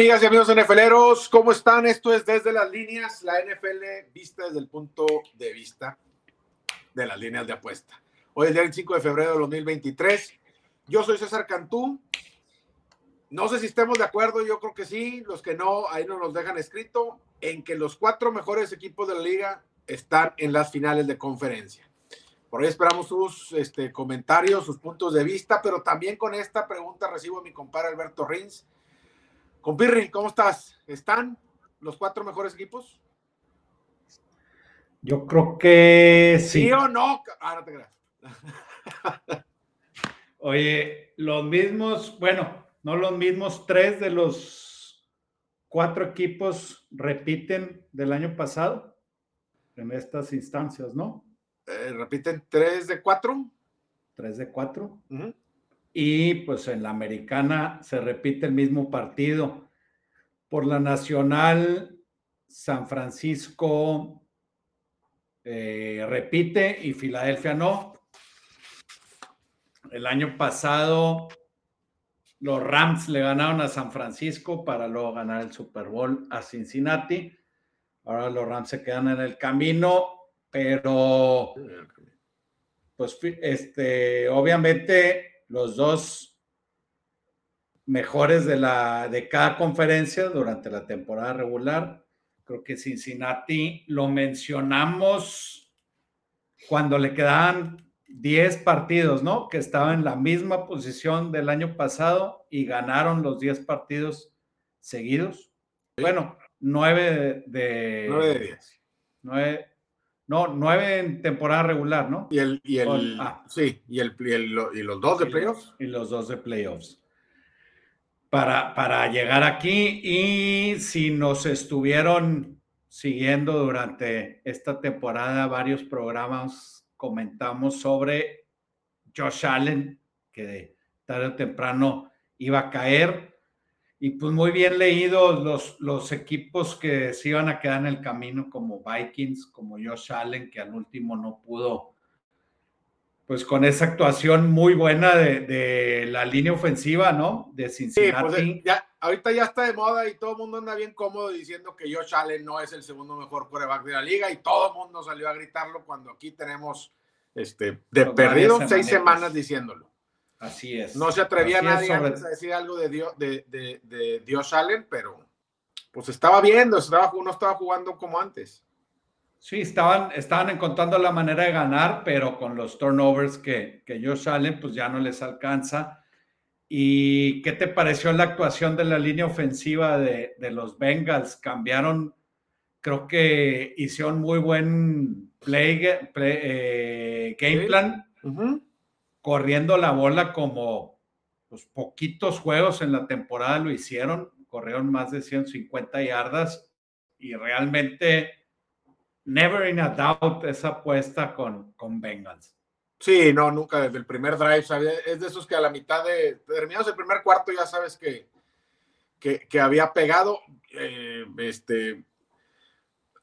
amigas y amigos NFLeros? ¿Cómo están? Esto es Desde las Líneas, la NFL vista desde el punto de vista de las líneas de apuesta. Hoy es el día 5 de febrero de 2023. Yo soy César Cantú. No sé si estemos de acuerdo, yo creo que sí. Los que no, ahí nos los dejan escrito en que los cuatro mejores equipos de la liga están en las finales de conferencia. Por ahí esperamos sus este, comentarios, sus puntos de vista, pero también con esta pregunta recibo a mi compadre Alberto Rins. Compirri, ¿cómo estás? ¿Están los cuatro mejores equipos? Yo creo que sí. ¿Sí o no? Ah, no te creas. Oye, los mismos, bueno, no los mismos, tres de los cuatro equipos repiten del año pasado en estas instancias, ¿no? Eh, repiten tres de cuatro. Tres de cuatro. Y pues en la americana se repite el mismo partido. Por la nacional, San Francisco eh, repite y Filadelfia no. El año pasado los Rams le ganaron a San Francisco para luego ganar el Super Bowl a Cincinnati. Ahora los Rams se quedan en el camino, pero pues este, obviamente los dos mejores de, la, de cada conferencia durante la temporada regular. Creo que Cincinnati lo mencionamos cuando le quedaban 10 partidos, ¿no? Que estaba en la misma posición del año pasado y ganaron los 10 partidos seguidos. Bueno, 9 de... 9 de 10. 9, no, 9 en temporada regular, ¿no? Y el, y el, ah. sí, y, el, y, los dos de playoffs. Y los dos de playoffs. Para, para llegar aquí y si nos estuvieron siguiendo durante esta temporada varios programas comentamos sobre Josh Allen, que tarde o temprano iba a caer. Y pues muy bien leídos los, los equipos que se iban a quedar en el camino, como Vikings, como Josh Allen, que al último no pudo, pues con esa actuación muy buena de, la línea ofensiva, ¿no? De Cincinnati. Sí, pues ya, ahorita ya está de moda y todo el mundo anda bien cómodo diciendo que Josh Allen no es el segundo mejor quarterback de la liga y todo el mundo salió a gritarlo cuando aquí tenemos este, de perdido seis semanas diciéndolo. Así es. No se atrevía nadie a decir algo de Dios, de, de, Dios Allen, pero pues estaba viendo, estaba, no estaba jugando como antes. Sí, estaban, estaban encontrando la manera de ganar, pero con los turnovers que, que Josh Allen pues ya no les alcanza. ¿Y qué te pareció la actuación de la línea ofensiva de, los Bengals? Cambiaron, creo que hicieron muy buen play, eh, game plan, corriendo la bola como pues, poquitos juegos en la temporada lo hicieron, corrieron más de 150 yardas y realmente never in a doubt esa apuesta con, con Bengals. Sí, no, nunca desde el primer drive, es de esos que a la mitad de, terminados el primer cuarto ya sabes que, que, había pegado, eh, este,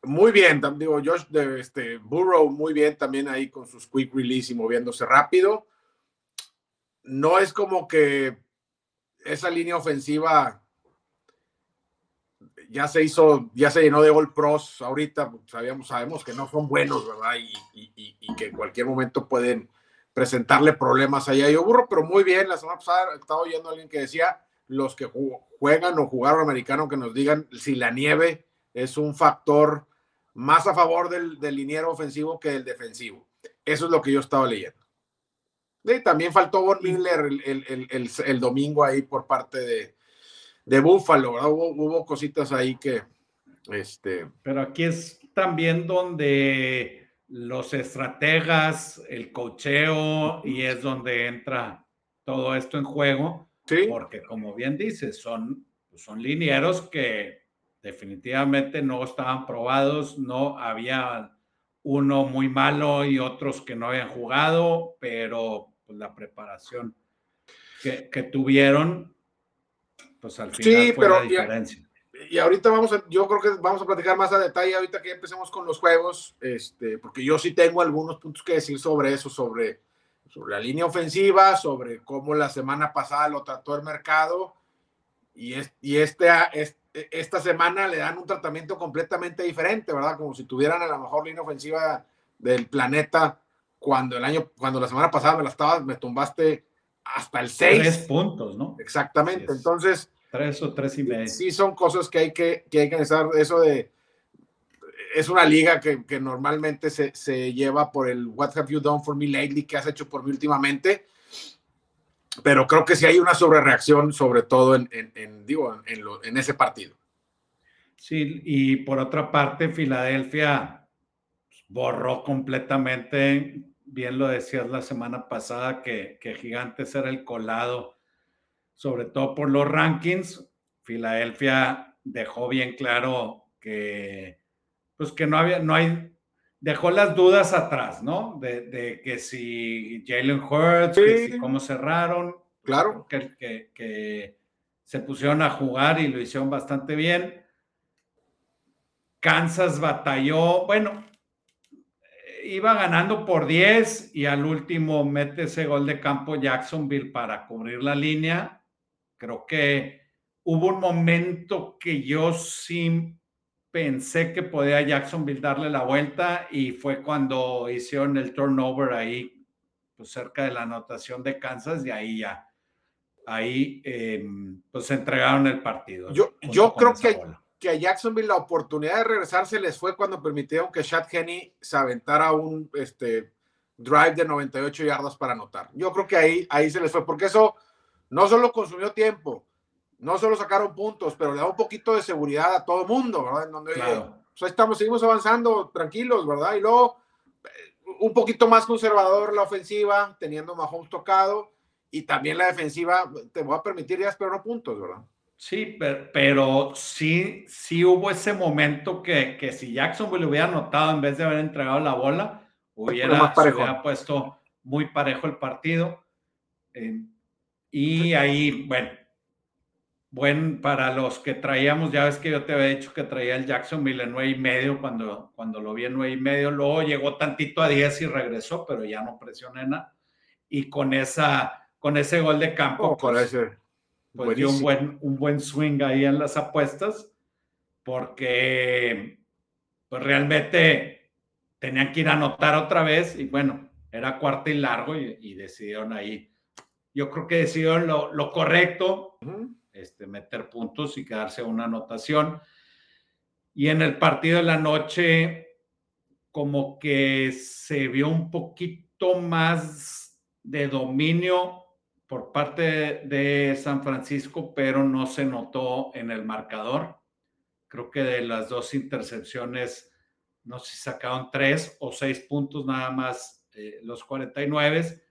muy bien, digo, Josh, de, este, Burrow muy bien también ahí con sus quick release y moviéndose rápido. No es como que esa línea ofensiva ya se hizo, ya se llenó de All Pros ahorita, sabíamos, sabemos que no son buenos, ¿verdad? Y, que en cualquier momento pueden presentarle problemas allá yo burro, pero muy bien, la semana pasada estaba oyendo a alguien que decía, los que juegan o jugaron americano, que nos digan si la nieve es un factor más a favor del, del liniero ofensivo que del defensivo. Eso es lo que yo estaba leyendo. Y también faltó Von Miller el domingo ahí por parte de, de Búfalo, Hubo, cositas ahí que, este... Pero aquí es también donde los estrategas, el cocheo, y es donde entra todo esto en juego. Sí. Porque como bien dices, son, son linieros que definitivamente no estaban probados, no había uno muy malo y otros que no habían jugado, pero pues, la preparación que, que tuvieron pues al final sí, pero la diferencia. Y, ahorita vamos a, yo creo que vamos a platicar más a detalle ahorita que empecemos con los juegos, este, porque yo sí tengo algunos puntos que decir sobre eso, sobre, sobre la línea ofensiva, sobre cómo la semana pasada lo trató el mercado y, y este, esta semana le dan un tratamiento completamente diferente, ¿verdad? Como si tuvieran a la mejor línea ofensiva del planeta cuando el año, cuando la semana pasada me la estabas, me tumbaste hasta el 6. Tres puntos, ¿no? Exactamente. Entonces. Tres o tres y medio. Sí, son cosas que hay que, que hay que pensar. Eso de. Es una liga que, que normalmente se, se, lleva por el What have you done for me lately? que has hecho por mí últimamente? Pero creo que sí hay una sobrereacción, sobre todo en, en, digo, en, en ese partido. Sí, y por otra parte, Filadelfia borró completamente, bien lo decías la semana pasada, que, que Gigantes era el colado, sobre todo por los rankings. Filadelfia dejó bien claro que, pues que no había, no hay, dejó las dudas atrás, ¿no? De, que si Jalen Hurts, que si cómo cerraron. Claro. Que, que, que, se pusieron a jugar y lo hicieron bastante bien. Kansas batalló, bueno, iba ganando por 10 y al último mete ese gol de campo Jacksonville para cubrir la línea. Creo que hubo un momento que yo sí pensé que podía Jacksonville darle la vuelta y fue cuando hicieron el turnover ahí, pues cerca de la anotación de Kansas y ahí ya, ahí eh, pues entregaron el partido. Yo, yo creo que que a Jacksonville la oportunidad de regresar se les fue cuando permitieron que Chad Henney se aventara un este, drive de 98 yardas para anotar. Yo creo que ahí, ahí se les fue, porque eso no solo consumió tiempo, no solo sacaron puntos, pero le da un poquito de seguridad a todo el mundo, ¿verdad? En donde pues estamos, seguimos avanzando tranquilos, ¿verdad? Y luego eh, un poquito más conservador la ofensiva, teniendo Mahomes tocado, y también la defensiva, te voy a permitir ya, pero no puntos, ¿verdad? Sí, pero, sí, sí hubo ese momento que, que si Jacksonville hubiera anotado en vez de haber entregado la bola, hubiera, hubiera puesto muy parejo el partido. Eh, y ahí, bueno, buen para los que traíamos, ya ves que yo te había dicho que traía el Jacksonville en nueve y medio cuando, cuando lo vi en nueve y medio, luego llegó tantito a 10 y regresó, pero ya no presioné nada. Y con esa, con ese gol de campo. Oh, pues, pues dio un buen, un buen swing ahí en las apuestas, porque pues realmente tenían que ir a anotar otra vez y bueno, era cuarto y largo y, decidieron ahí. Yo creo que decidieron lo, correcto, este, meter puntos y quedarse una anotación. Y en el partido de la noche, como que se vio un poquito más de dominio por parte de San Francisco, pero no se notó en el marcador. Creo que de las dos intercepciones, no sé si sacaron tres o seis puntos nada más eh, los 49.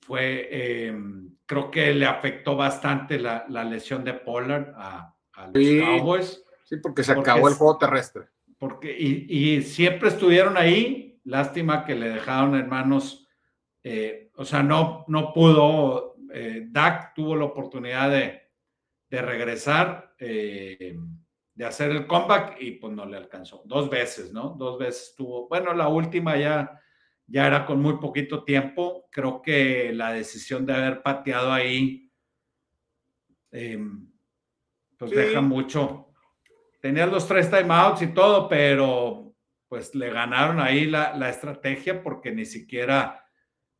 Fue, eh, creo que le afectó bastante la, lesión de Pollard a, los Cowboys. Sí, porque se acabó el juego terrestre. Porque, y, y, siempre estuvieron ahí. Lástima que le dejaron hermanos, eh, o sea, no, no pudo eh, Dak tuvo la oportunidad de, regresar, eh, de hacer el comeback y pues no le alcanzó. Dos veces, ¿no? Dos veces tuvo. Bueno, la última ya, ya era con muy poquito tiempo. Creo que la decisión de haber pateado ahí, em, pues deja mucho. Tenían los tres timeouts y todo, pero pues le ganaron ahí la, la estrategia porque ni siquiera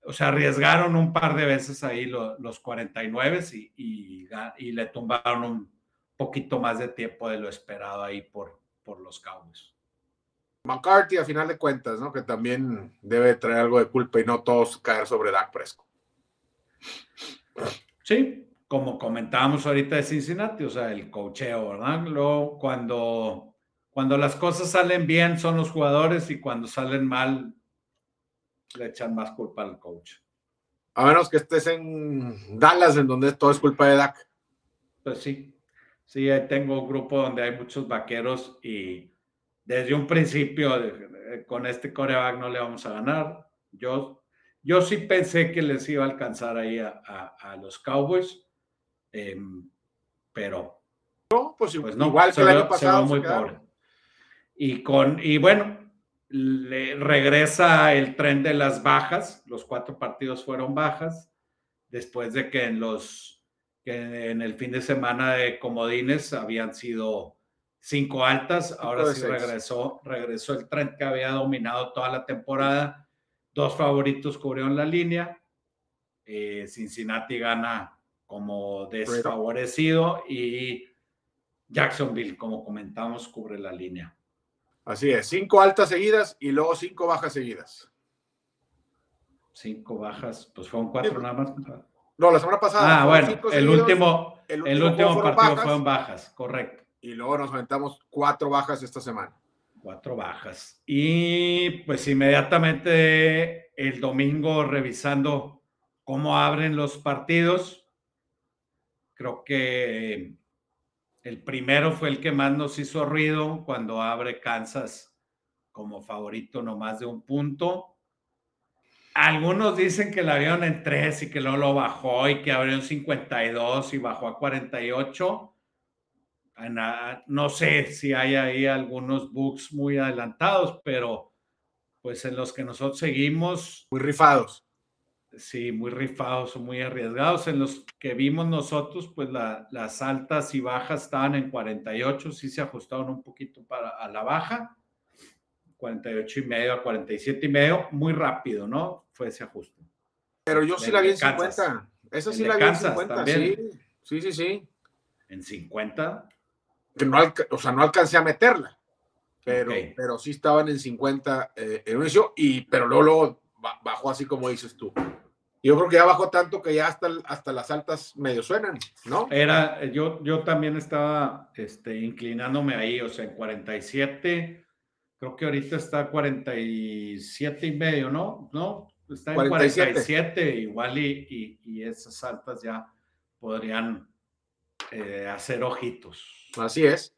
o sea, arriesgaron un par de veces ahí los 49 y, y, le tumbaron un poquito más de tiempo de lo esperado ahí por, por los Cowboys. McCarthy, a final de cuentas, ¿no? Que también debe traer algo de culpa y no todos caer sobre Dak Prescott. Sí, como comentábamos ahorita de Cincinnati, o sea, el cocheo, ¿verdad? Luego, cuando, cuando las cosas salen bien son los jugadores y cuando salen mal le echan más culpa al coach. A menos que estés en Dallas, en donde todo es culpa de Dak. Pues sí, sí, tengo un grupo donde hay muchos vaqueros y desde un principio con este coreback no le vamos a ganar. Yo, yo sí pensé que les iba a alcanzar ahí a, los Cowboys, em, pero no, pues, pues no, igual que el año pasado. muy pobre. Y, con, y bueno, le regresa el tren de las bajas, los cuatro partidos fueron bajas, después de que en los, que en el fin de semana de comodines habían sido cinco altas, ahora sí regresó, regresó el tren que había dominado toda la temporada. Dos favoritos cubrieron la línea. Eh, Cincinnati gana como desfavorecido y Jacksonville, como comentamos, cubre la línea. Así es, cinco altas seguidas y luego cinco bajas seguidas. Cinco bajas, pues fueron cuatro nada más. No, la semana pasada. Ah, bueno, el último, el último, partido fueron bajas, correcto. Y luego nos aventamos cuatro bajas esta semana. Cuatro bajas. Y pues inmediatamente el domingo revisando cómo abren los partidos, creo que el primero fue el que más nos hizo ruido cuando abre Kansas como favorito no más de un punto. Algunos dicen que la avión en 3 y que luego lo bajó y que abrió en 52 y bajó a 48. No sé si hay ahí algunos bugs muy adelantados, pero pues en los que nosotros seguimos. Muy rifados. Sí, muy rifados muy arriesgados. En los que vimos nosotros, pues las altas y bajas estaban en 48, sí se ajustaron un poquito para a la baja 48 y medio a 47 y medio, muy rápido, ¿no? Fue ese ajuste. Pero yo sí la vi en 50. Esa sí la vi en 50, sí. Sí, sí, sí. ¿En 50? Que no o sea, no alcancé a meterla, pero, pero sí estaban en 50 eh, en un inicio, y, pero luego, luego bajó así como dices tú. Yo creo que ya bajó tanto que ya hasta, hasta las altas medio suenan, ¿no? Era, yo, yo también estaba este, inclinándome ahí, o sea, en 47 creo que ahorita está 47 y medio, ¿no? ¿No? Está en 47, igual y, y, esas altas ya podrían eh, hacer ojitos. Así es.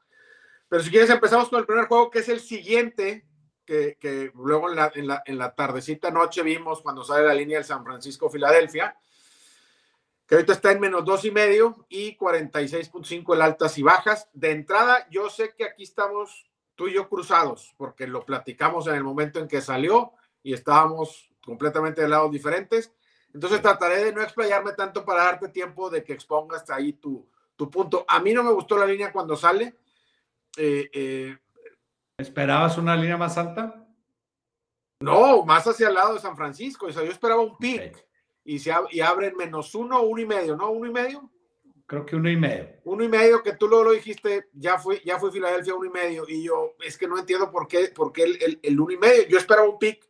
Pero si quieres empezamos con el primer juego, que es el siguiente, que, que luego en la, en, la, en la, tardecita noche vimos cuando sale la línea del San Francisco-Filadelfia, que ahorita está en menos dos y medio y 46.5 el altas y bajas. De entrada, yo sé que aquí estamos tú y yo cruzados, porque lo platicamos en el momento en que salió y estábamos completamente de lados diferentes. Entonces trataré de no explayarme tanto para darte tiempo de que expongas ahí tu, tu punto. A mí no me gustó la línea cuando sale. Eh, eh, ¿Esperabas una línea más alta? No, más hacia el lado de San Francisco. O sea, yo esperaba un pick y, se, y abren menos uno, uno y medio, ¿no? Uno y medio. Creo que uno y medio. Uno y medio, que tú luego lo dijiste, ya fue, ya fue Filadelfia uno y medio. Y yo, es que no entiendo por qué, por qué el, el, uno y medio. Yo esperaba un pick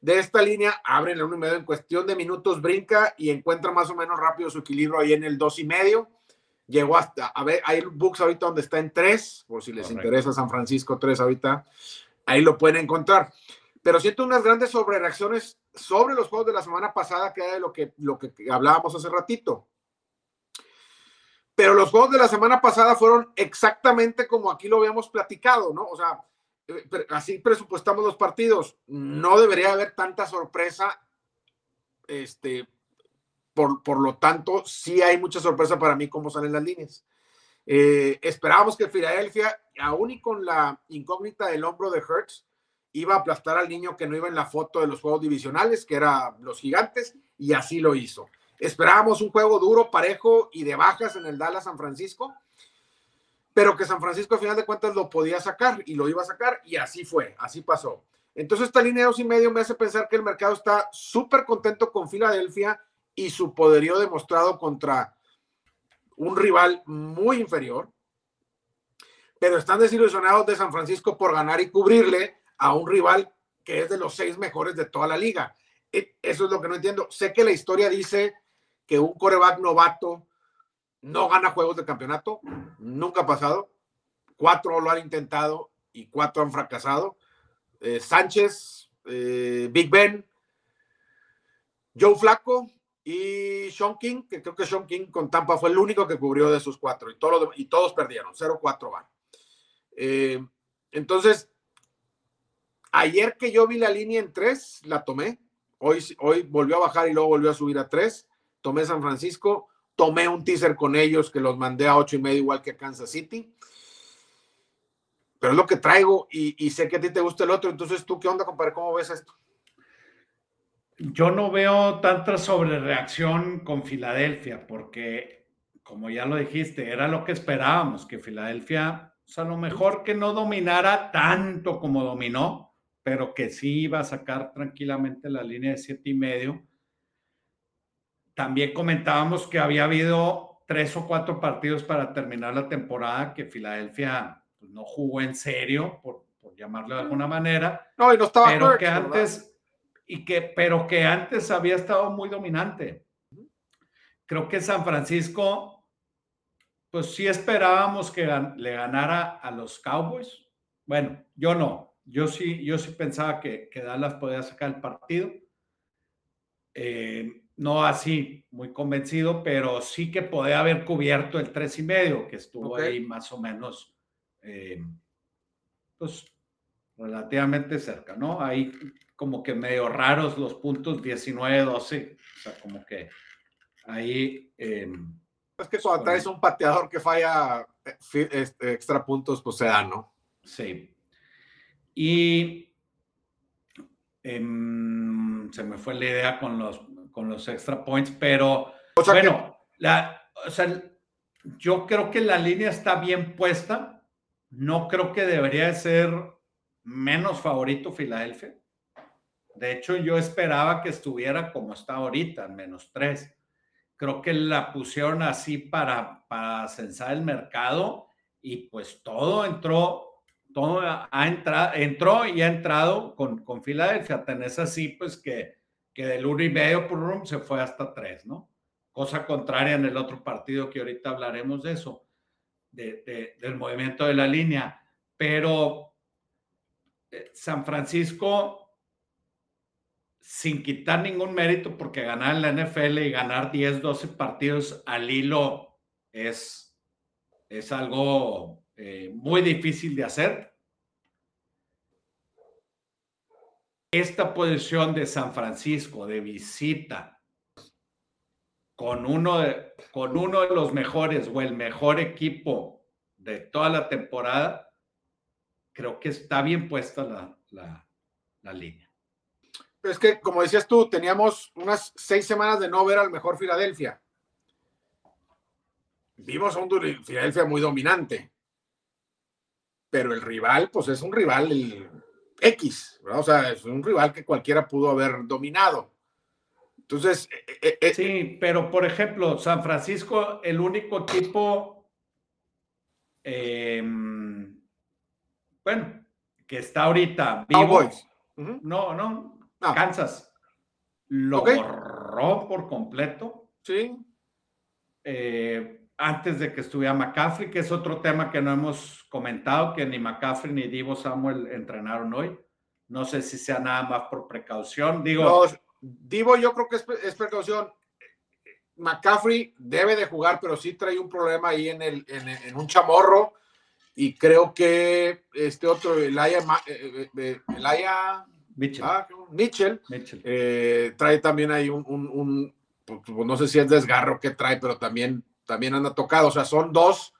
de esta línea, abre el uno y medio en cuestión de minutos, brinca y encuentra más o menos rápido su equilibrio ahí en el dos y medio. Llegó hasta, a ver, hay books ahorita donde está en tres, por si les interesa San Francisco tres ahorita, ahí lo pueden encontrar. Pero siento unas grandes sobrereacciones sobre los juegos de la semana pasada, que era de lo que, lo que hablábamos hace ratito pero los juegos de la semana pasada fueron exactamente como aquí lo habíamos platicado, ¿no? O sea, eh, así presupuestamos los partidos. No debería haber tanta sorpresa. Este, por, por lo tanto, sí hay mucha sorpresa para mí cómo salen las líneas. Eh, esperábamos que Filadelfia, aún y con la incógnita del hombro de Hertz, iba a aplastar al niño que no iba en la foto de los juegos divisionales, que era los gigantes, y así lo hizo. Esperábamos un juego duro, parejo y de bajas en el Dallas San Francisco, pero que San Francisco al final de cuentas lo podía sacar y lo iba a sacar y así fue, así pasó. Entonces esta línea de dos y medio me hace pensar que el mercado está súper contento con Filadelfia y su poderío demostrado contra un rival muy inferior, pero están desilusionados de San Francisco por ganar y cubrirle a un rival que es de los seis mejores de toda la liga. E, eso es lo que no entiendo. Sé que la historia dice que un coreback novato no gana juegos de campeonato, nunca ha pasado. Cuatro lo han intentado y cuatro han fracasado. Eh, Sánchez, eh, Big Ben, Joe Flaco y Sean King, que creo que Sean King con Tampa fue el único que cubrió de esos cuatro y, y todos perdieron, 0-4 van. Eh, entonces, ayer que yo vi la línea en tres, la tomé. Hoy, hoy volvió a bajar y luego volvió a subir a tres tomé San Francisco, tomé un teaser con ellos que los mandé a ocho y medio igual que a Kansas City. Pero es lo que traigo y, sé que a ti te gusta el otro. Entonces, ¿tú qué onda, compadre? ¿Cómo ves esto? Yo no veo tanta sobrereacción con Filadelfia porque como ya lo dijiste, era lo que esperábamos, que Filadelfia, o sea, a lo mejor que no dominara tanto como dominó, pero que sí iba a sacar tranquilamente la línea de siete y medio. También comentábamos que había habido tres o cuatro partidos para terminar la temporada que Filadelfia pues, no jugó en serio, por, por, llamarlo de alguna manera. No, y no estaba pero que antes y que pero que antes había estado muy dominante. Creo que San Francisco pues sí esperábamos que le ganara a los Cowboys. Bueno, yo no. Yo sí, yo sí pensaba que, que Dallas podía sacar el partido. Eh, no así, muy convencido, pero sí que podía haber cubierto el tres y medio, que estuvo ahí más o menos, eh, pues relativamente cerca, ¿no? Ahí como que medio raros los puntos 19-12, o sea, como que ahí... Eh, es que cuando traes un pateador que falla eh, este, extra puntos, pues se da, ¿no? Sí. Y em, se me fue la idea con los, con los extra points, pero bueno, la, o sea, yo creo que la línea está bien puesta. No creo que debería ser menos favorito Filadelfia. De hecho, yo esperaba que estuviera como está ahorita, menos tres creo que la pusieron así para, para censar el mercado y pues todo entró, todo ha entrado, entró y ha entrado con, con Filadelfia. Tenés así pues que, que del uno y medio por room se fue hasta tres, ¿no? Cosa contraria en el otro partido que ahorita hablaremos de eso, de, del movimiento de la línea. Pero eh, San Francisco sin quitar ningún mérito, porque ganar la NFL y ganar 10, 12 partidos al hilo es, es algo eh, muy difícil de hacer. Esta posición de San Francisco de visita con uno de, con uno de los mejores o el mejor equipo de toda la temporada, creo que está bien puesta la línea es que, como decías tú, teníamos unas seis semanas de no ver al mejor Filadelfia. Vimos a un Filadelfia muy dominante. Pero el rival, pues es un rival el X, ¿verdad? O sea, es un rival que cualquiera pudo haber dominado. Entonces. Eh, eh, eh, sí, pero por ejemplo, San Francisco, el único equipo. Em, bueno, que está ahorita vivo. No, no, Kansas lo borró por completo. Sí. Eh, antes de que estuviera McCaffrey, que es otro tema que no hemos comentado, que ni McCaffrey ni Divo Samuel entrenaron hoy. No sé si sea nada más por precaución. Digo. Divo, yo creo que es, precaución. McCaffrey debe de jugar, pero sí trae un problema ahí en, el, en, un chamorro. Y creo que este otro, Elaya, eh, eh, Elaya Mitchell. Ah, Mitchell, eh, trae también ahí un, pues, pues, no sé si es desgarro que trae, pero también, también anda tocado. O sea, son dos,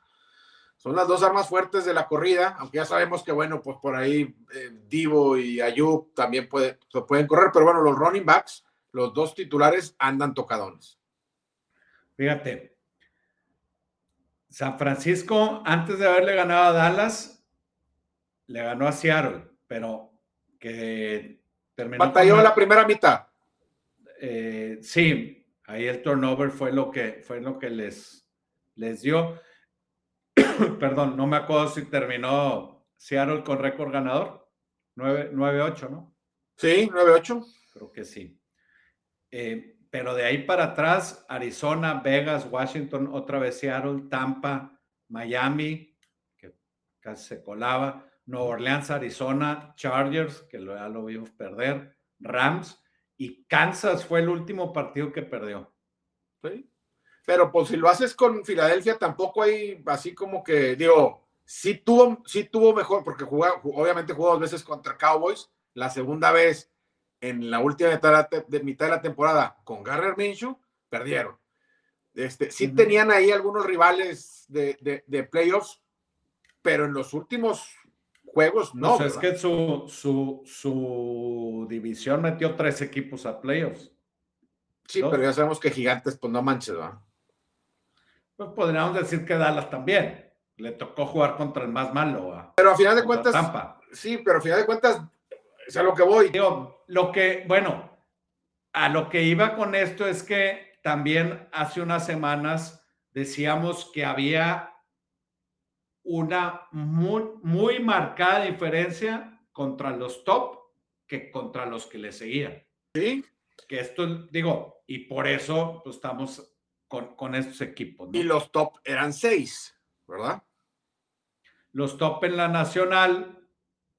son las dos armas fuertes de la corrida, aunque ya sabemos que, bueno, pues por ahí eh, Divo y Ayub también puede, pueden correr, pero bueno, los running backs, los dos titulares andan tocadones. Fíjate, San Francisco, antes de haberle ganado a Dallas, le ganó a Seattle, pero que terminó. Batalló la primera mitad. Eh, sí, ahí el turnover fue lo que, fue lo que les, les dio. Perdón, no me acuerdo si terminó Seattle con récord ganador. 9-8, ¿no? Sí, 9-8. Creo que sí. Eh, pero de ahí para atrás, Arizona, Vegas, Washington, otra vez Seattle, Tampa, Miami, que casi se colaba, Nueva Orleans, Arizona, Chargers, que ya lo vimos perder, Rams y Kansas fue el último partido que perdió. Sí. Pero pues si lo haces con Filadelfia, tampoco hay así como que, digo, sí tuvo, sí tuvo mejor, porque jugó, obviamente jugó dos veces contra Cowboys, la segunda vez en la última mitad de, mitad de la temporada con Garner Minshew, perdieron. Este, sí tenían ahí algunos rivales de, de playoffs, pero en los últimos juegos no. Pues es que su, su, su, división metió tres equipos a playoffs. Sí, pero ya sabemos que Gigantes, pues no manches, ¿va? Pues podríamos decir que Dallas también. Le tocó jugar contra el más malo. pero a final de cuentas, Tampa. sí, pero a final de cuentas, es a lo que voy. Digo, lo que, bueno, a lo que iba con esto es que también hace unas semanas decíamos que había una muy, muy marcada diferencia contra los top que contra los que le seguían. Sí. Que esto, digo, y por eso pues, estamos con, con estos equipos. Y los top eran seis, ¿verdad? Los top en la nacional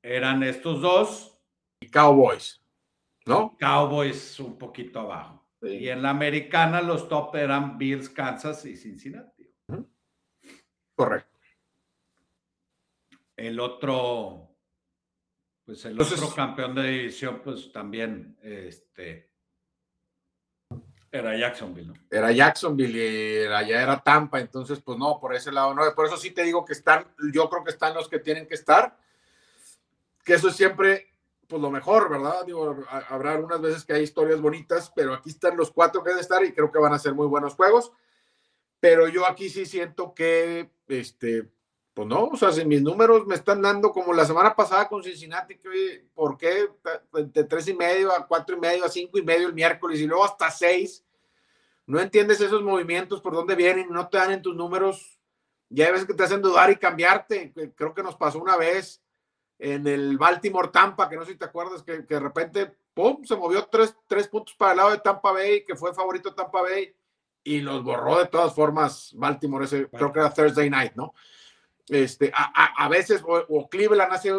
eran estos dos. Y Cowboys, ¿no? Cowboys un poquito abajo. Y en la americana los top eran Bills, Kansas y Cincinnati. Correcto. El otro, pues el otro campeón de división, pues también, este, era Jacksonville, ¿no? Era Jacksonville y allá era Tampa, entonces, pues no, por ese lado no. Por eso sí te digo que están, yo creo que están los que tienen que estar, que eso es siempre, pues lo mejor, ¿verdad? Digo, habrá algunas veces que hay historias bonitas, pero aquí están los cuatro que deben estar y creo que van a ser muy buenos juegos. Pero yo aquí sí siento que, este, pues no, o sea, si mis números me están dando como la semana pasada con Cincinnati, que, ¿por qué de tres y medio a cuatro y medio a cinco y medio el miércoles y luego hasta seis? No entiendes esos movimientos, por dónde vienen, no te dan en tus números. Ya hay veces que te hacen dudar y cambiarte. Creo que nos pasó una vez en el Baltimore Tampa, que no sé si te acuerdas, que, de repente, ¡pum!, se movió tres, tres puntos para el lado de Tampa Bay, que fue favorito Tampa Bay, y los borró de todas formas Baltimore, ese creo que era Thursday night, ¿no? Este, a, veces, o, Cleveland hace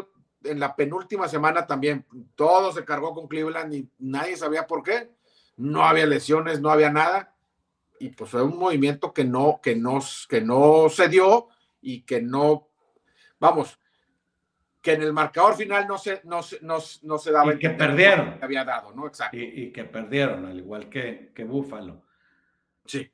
en la penúltima semana también, todo se cargó con Cleveland y nadie sabía por qué. No había lesiones, no había nada. Y pues fue un movimiento que no, que no, que no se dio y que no, vamos, que en el marcador final no se, no, no, no se daba. Y que perdieron. Que había dado, ¿no? Exacto. Y, que perdieron, al igual que, que Búfalo. Sí.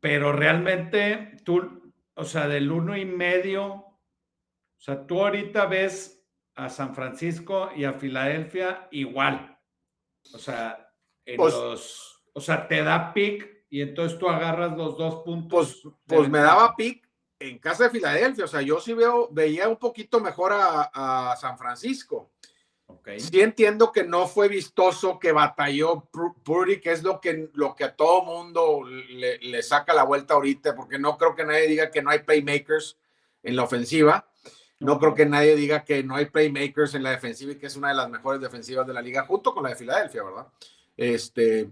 Pero realmente tú, o sea, del uno y medio, o sea, tú ahorita ves a San Francisco y a Filadelfia igual. O sea, en pues los, o sea, te da pick y entonces tú agarras los dos puntos. Pues, pues me daba pick en casa de Filadelfia. O sea, yo sí veo, veía un poquito mejor a, a San Francisco. Sí entiendo que no fue vistoso, que batalló Purdy, que es lo que, lo que a todo mundo le, saca la vuelta ahorita, porque no creo que nadie diga que no hay playmakers en la ofensiva. No creo que nadie diga que no hay playmakers en la defensiva y que es una de las mejores defensivas de la liga, junto con la de Filadelfia, ¿verdad? Este,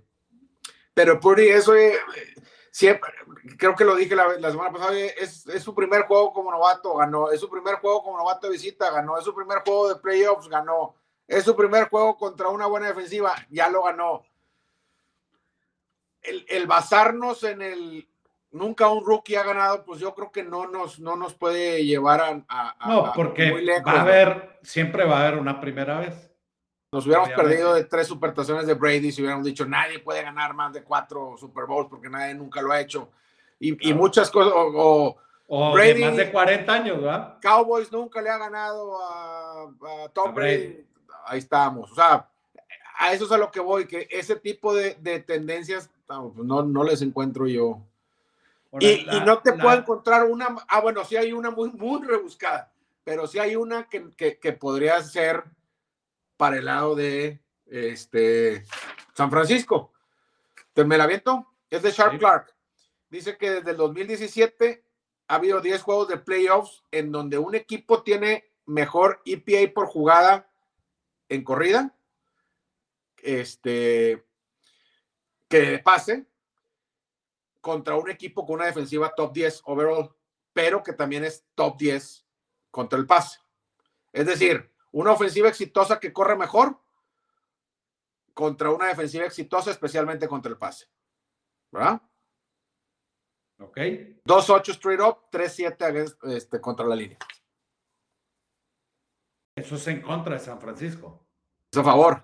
pero Purdy, eso eh, siempre, creo que lo dije la, la semana pasada, es, es, su primer juego como novato, ganó, es su primer juego como novato de visita, ganó, es su primer juego de playoffs, ganó es su primer juego contra una buena defensiva, ya lo ganó. El, basarnos en el nunca un rookie ha ganado, pues yo creo que no nos, no nos puede llevar a, no, porque va a haber, siempre va a haber una primera vez. Nos hubiéramos perdido de tres supertaciones de Brady si hubiéramos dicho nadie puede ganar más de cuatro Super Bowls porque nadie nunca lo ha hecho. Y, muchas cosas, o, Brady, de más de 40 años, ¿verdad? Cowboys nunca le ha ganado a, Tom Brady ahí estamos. O sea, a eso es a lo que voy, que ese tipo de, tendencias pues, no, no les encuentro yo. Y, no te puedo encontrar una, ah, bueno, sí hay una muy, muy rebuscada, pero sí hay una que, que, podría ser para el lado de este, San Francisco. ¿Te me la aviento? Es de Sharp Clark. Dice que desde el 2017 ha habido 10 juegos de playoffs en donde un equipo tiene mejor EPA por jugada en corrida, este, que pase contra un equipo con una defensiva top 10 overall, pero que también es top 10 contra el pase. Es decir, una ofensiva exitosa que corre mejor contra una defensiva exitosa, especialmente contra el pase. ¿Verdad? Ok. 2-8 straight up, 3-7 este, contra la línea. Eso es en contra de San Francisco. Es a favor.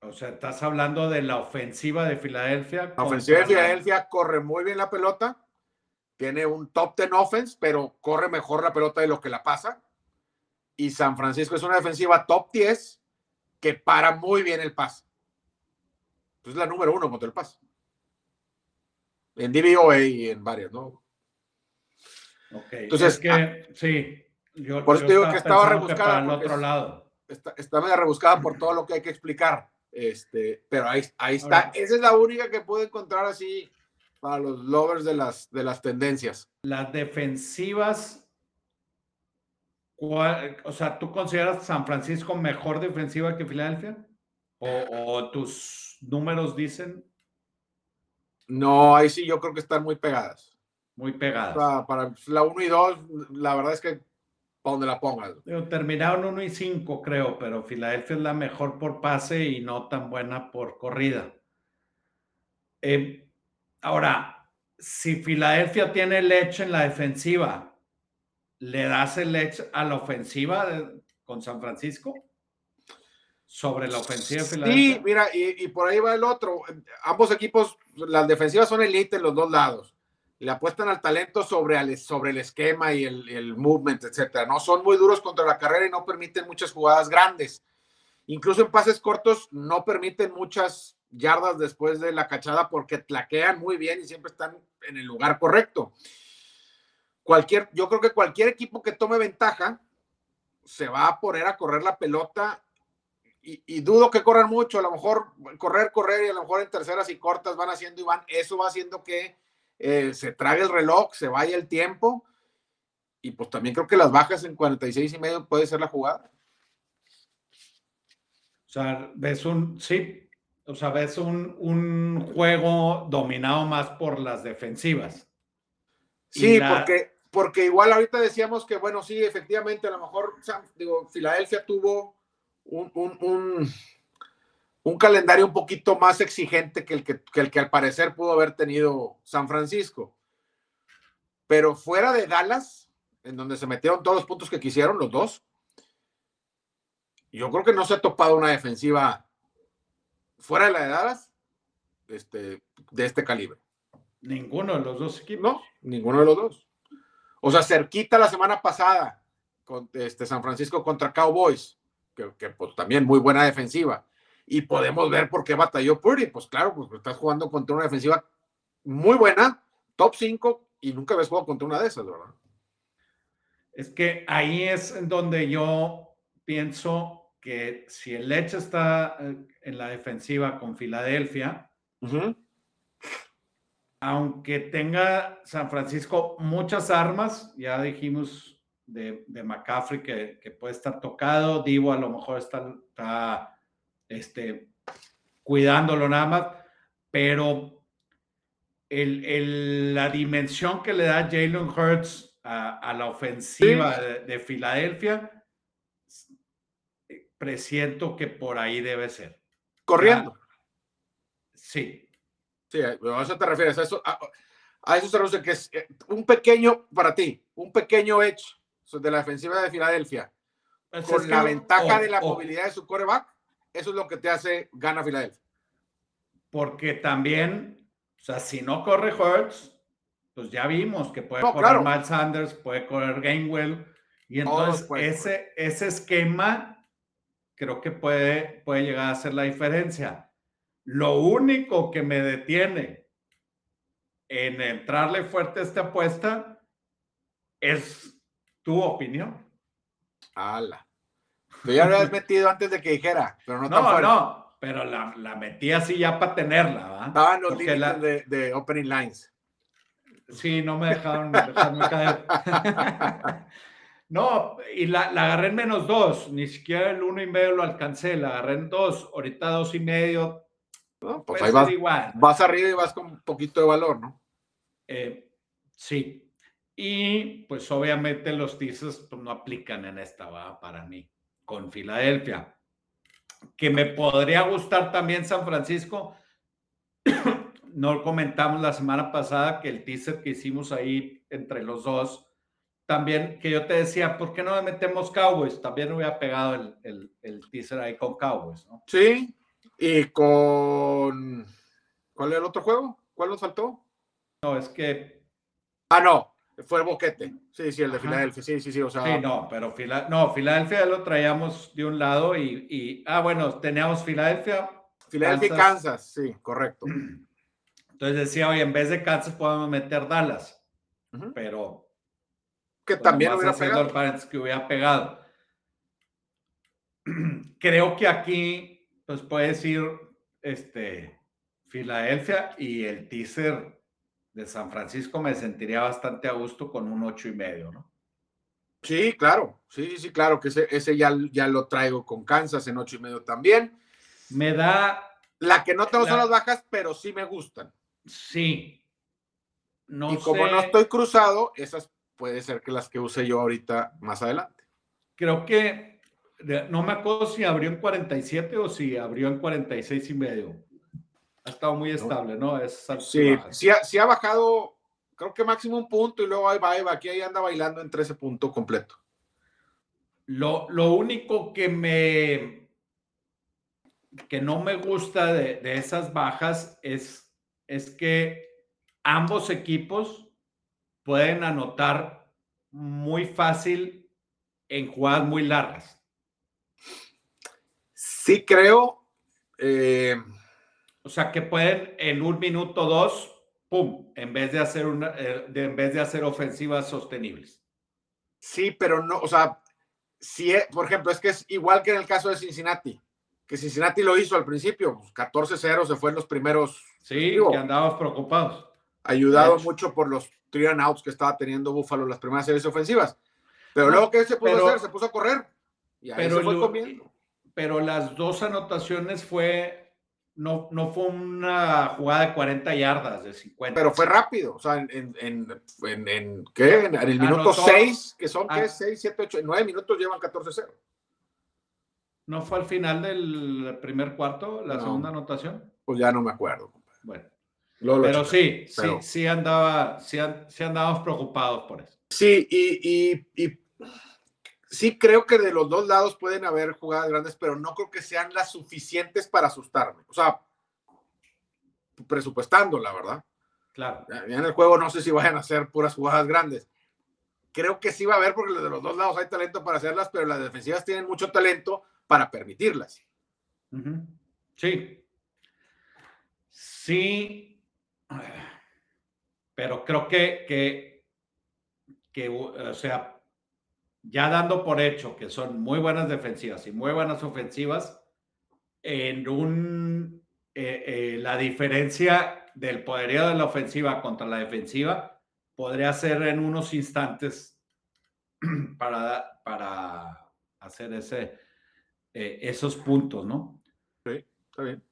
O sea, estás hablando de la ofensiva de Filadelfia. La ofensiva de Filadelfia corre muy bien la pelota. Tiene un top 10 offense, pero corre mejor la pelota de lo que la pasa. Y San Francisco es una defensiva top 10 que para muy bien el pase. pues, es la número uno contra el pase. En DVOA y en varias, ¿no? Ok, entonces, que, ah, sí, yo, por eso digo que estaba rebuscada. al otro lado. Está, está medio rebuscada por todo lo que hay que explicar. Este, pero ahí, ahí está. Esa es la única que puedo encontrar así para los lovers de las, de las tendencias. Las defensivas, o sea, ¿tú consideras San Francisco mejor defensiva que Filadelfia? ¿O, tus números dicen? No, ahí sí yo creo que están muy pegadas. Muy pegadas. Para la 1 y 2, la verdad es que para donde la pongas. Terminaron 1 y 5, creo, pero Filadelfia es la mejor por pase y no tan buena por corrida. Eh, ahora, si Filadelfia tiene el edge en la defensiva, ¿le das el edge a la ofensiva con San Francisco? Sobre la ofensiva de Filadelfia. Sí, mira, y, y por ahí va el otro. Ambos equipos, las defensivas son elite en los dos lados le apuestan al talento sobre el, sobre el esquema y el, el, movement, etcétera. No son muy duros contra la carrera y no permiten muchas jugadas grandes. Incluso en pases cortos no permiten muchas yardas después de la cachada porque tlaquean muy bien y siempre están en el lugar correcto. Cualquier, yo creo que cualquier equipo que tome ventaja se va a poner a correr la pelota y, y, dudo que corran mucho, a lo mejor correr, correr y a lo mejor en terceras y cortas van haciendo y van, eso va haciendo que eh, se trague el reloj, se vaya el tiempo. Y pues también creo que las bajas en 46 y medio puede ser la jugada. O sea, ves un, sí, o sea, ves un, un juego dominado más por las defensivas. Sí, porque, porque igual ahorita decíamos que, bueno, sí, efectivamente, a lo mejor, digo, Filadelfia tuvo un, un un calendario un poquito más exigente que el que, el que al parecer pudo haber tenido San Francisco. Pero fuera de Dallas, en donde se metieron todos los puntos que quisieron, los dos, yo creo que no se ha topado una defensiva fuera de la de Dallas este, de este calibre. Ninguno de los dos equipos. No, ninguno de los dos. O sea, cerquita la semana pasada con este San Francisco contra Cowboys, que, que pues, también muy buena defensiva y podemos ver por qué batalló Purdy. Pues claro, pues estás jugando contra una defensiva muy buena, top 5, y nunca habías jugado contra una de esas, ¿verdad? Es que ahí es donde yo pienso que si el Leche está eh, en la defensiva con Filadelfia, aunque tenga San Francisco muchas armas, ya dijimos de, de McCaffrey que, que, puede estar tocado, Divo a lo mejor está, está este, cuidándolo nada más, pero el, la dimensión que le da Jalen Hurts a, la ofensiva de, Filadelfia, presiento que por ahí debe ser. Corriendo. sí. Sí, a eso te refieres, a eso, a, eso se refiere que es eh, un pequeño, para ti, un pequeño edge de la defensiva de Filadelfia, pues con la ventaja de la movilidad de su coreback, eso es lo que te hace gana Filadelfia. Porque también, o sea, si no corre Hurts, pues ya vimos que puede correr Matt Sanders, puede correr Gainwell, y entonces ese, ese esquema creo que puede, puede llegar a ser la diferencia. Lo único que me detiene en entrarle fuerte a esta apuesta es tu opinión. Ala. Tú ya lo habías metido antes de que dijera, pero no No, no, pero la, la, metí así ya para tenerla, ¿va? Estaban los límites de, de, opening lines. Sí, no me dejaron dejarme caer. no, y la, la, agarré en menos dos, ni siquiera el uno y medio lo alcancé, la agarré en dos, ahorita dos y medio. No, pues ahí vas, igual. vas arriba y vas con un poquito de valor, ¿no? Eh, sí. Y pues obviamente los teasers pues, no aplican en esta, ¿va? Para mí con Filadelfia. Que me podría gustar también San Francisco. no comentamos la semana pasada que el teaser que hicimos ahí entre los dos, también que yo te decía, ¿por qué no me metemos Cowboys? También hubiera pegado el, el, el teaser ahí con Cowboys, ¿no? Sí, y con... ¿Cuál es el otro juego? ¿Cuál nos faltó? No, es que... Ah, no, fue el boquete. Sí, sí, el de Filadelfia. Sí, sí, sí. O sea... Sí, no, pero no, Filadelfia lo traíamos de un lado y, y, ah, bueno, teníamos Filadelfia. Filadelfia y Kansas, sí, correcto. Entonces decía, oye, en vez de Kansas podemos meter Dallas, pero que también hubiera pegado. Que hubiera pegado. Creo que aquí, pues puedes ir, este, Filadelfia y el teaser de San Francisco me sentiría bastante a gusto con un ocho y medio, ¿no? Sí, claro, sí, sí, claro, que ese, ese ya, ya lo traigo con Kansas en ocho y medio también. Me da. La que no tengo son las bajas, pero sí me gustan. Sí. No y como no estoy cruzado, esas puede ser que las que use yo ahorita más adelante. Creo que no me acuerdo si abrió en 47 o si abrió en 46 y medio. Ha estado muy estable, ¿no? Es sí, sí ha, sí ha, bajado, creo que máximo un punto y luego ahí va, ahí va, aquí ahí anda bailando en 13 puntos completo. Lo, lo único que me que no me gusta de, de esas bajas es, es que ambos equipos pueden anotar muy fácil en jugadas muy largas. Sí, creo. Eh, o sea, que pueden en un minuto dos, pum, en vez de hacer una, eh, en vez de hacer ofensivas sostenibles. Sí, pero no, o sea, si, por ejemplo, es que es igual que en el caso de Cincinnati, que Cincinnati lo hizo al principio, 14-0 pues, se fue en los primeros. Sí, que andábamos preocupados. Ayudado mucho por los three and outs que estaba teniendo Buffalo las primeras series ofensivas. Pero luego, ¿qué se puso a hacer? Se puso a correr. Y ahí pero, se fue comiendo. Pero las dos anotaciones fue no, no fue una jugada de 40 yardas, de 50. Pero fue rápido, o sea, en, en, en, en ¿qué? En el minuto 6, que son, ¿qué? 6, 7, 8, 9 minutos llevan 14-0. ¿No fue al final del primer cuarto la segunda anotación? Pues ya no me acuerdo. Bueno. pero sí, sí, sí andaba, sí, sí andábamos preocupados por eso. Sí, y, y, y sí creo que de los dos lados pueden haber jugadas grandes, pero no creo que sean las suficientes para asustarme. O sea, presupuestando, la verdad. Claro. En el juego no sé si vayan a ser puras jugadas grandes. Creo que sí va a haber porque de los dos lados hay talento para hacerlas, pero las defensivas tienen mucho talento para permitirlas. Sí. Sí. Pero creo que, que, que o sea, ya dando por hecho que son muy buenas defensivas y muy buenas ofensivas, en un, eh, eh, la diferencia del poderío de la ofensiva contra la defensiva podría ser en unos instantes para, para hacer ese, eh, esos puntos, ¿no? Sí, está bien.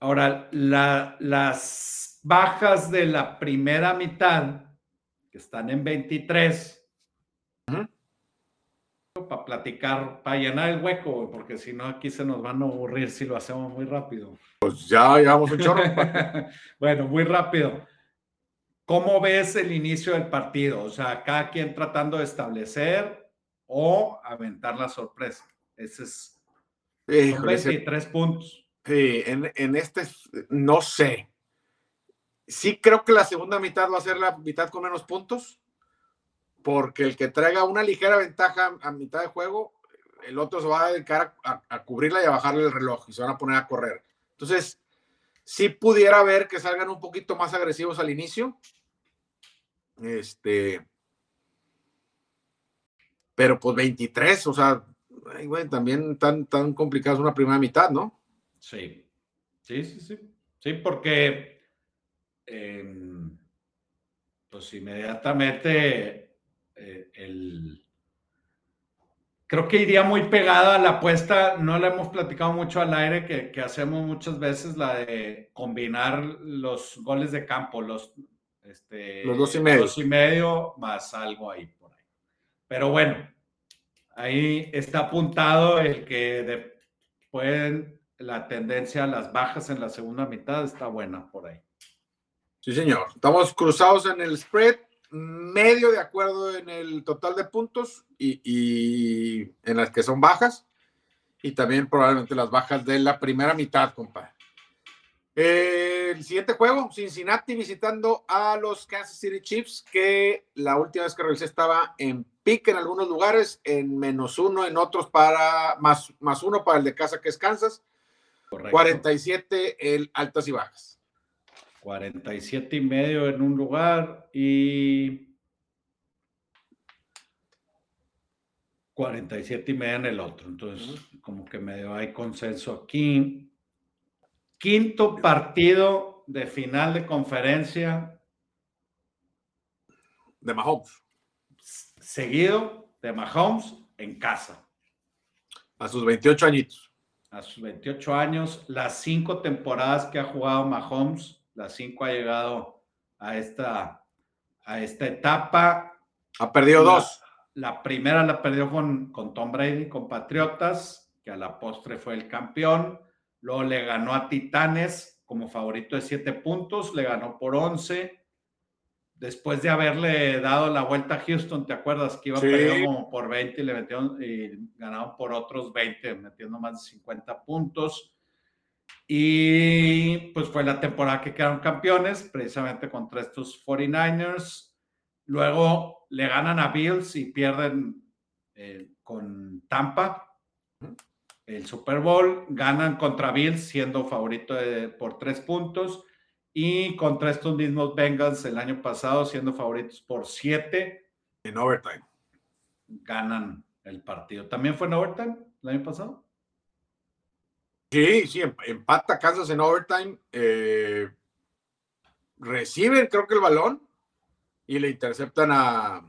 Ahora, las bajas de la primera mitad, que están en 23, para platicar, para llenar el hueco, porque si no aquí se nos van a aburrir si lo hacemos muy rápido. Pues ya llevamos un chorro. bueno, muy rápido. ¿Cómo ves el inicio del partido? O sea, cada quien tratando de establecer o aventar la sorpresa. Ese es. 23 puntos. Sí, en, en este no sé. Sí creo que la segunda mitad va a ser la mitad con menos puntos porque el que traiga una ligera ventaja a mitad de juego, el otro se va a dedicar a, cubrirla y a bajarle el reloj y se van a poner a correr. Entonces, sí pudiera ver que salgan un poquito más agresivos al inicio. Este. Pero pues 23, o sea, también tan, tan complicado es una primera mitad, ¿no? Sí, sí, sí, sí. Sí, porque em, pues inmediatamente eh, el, creo que iría muy pegada a la apuesta, no la hemos platicado mucho al aire, que, que, hacemos muchas veces, la de combinar los goles de campo, los, este, los dos y medio. Dos y medio más algo ahí por ahí. Pero bueno, ahí está apuntado el que pueden, la tendencia a las bajas en la segunda mitad está buena por ahí. Sí, señor. Estamos cruzados en el spread medio de acuerdo en el total de puntos y, en las que son bajas y también probablemente las bajas de la primera mitad, compadre. el siguiente juego, Cincinnati visitando a los Kansas City Chiefs, que la última vez que revisé estaba en pique en algunos lugares, en menos uno en otros para más, más uno para el de casa que es Kansas. 47 el altas y bajas. 47 y medio en un lugar y 47 y medio en el otro. Entonces, como que medio hay consenso aquí. Quinto partido de final de conferencia. De Mahomes. Seguido de Mahomes en casa. A sus 28 añitos. A sus 28 años, las cinco temporadas que ha jugado Mahomes, las cinco ha llegado a esta, a esta etapa. Ha perdido dos. La primera la perdió con, con Tom Brady, con Patriotas, que a la postre fue el campeón. Luego le ganó a Titanes como favorito de siete puntos, le ganó por 11 después de haberle dado la vuelta a Houston, ¿te acuerdas que iba sí. como por 20 y le metieron y ganaron por otros 20, metiendo más de 50 puntos? Y pues fue la temporada que quedaron campeones, precisamente contra estos 49ers. Luego le ganan a Bills y pierden eh, con Tampa el Super Bowl. Ganan contra Bills siendo favorito de, por tres puntos y contra estos mismos Bengals el año pasado, siendo favoritos por siete. En overtime. Ganan el partido. ¿También fue en overtime el año pasado? Sí, sí, em, empata Kansas en overtime. Eh, reciben, creo que el balón y le interceptan a.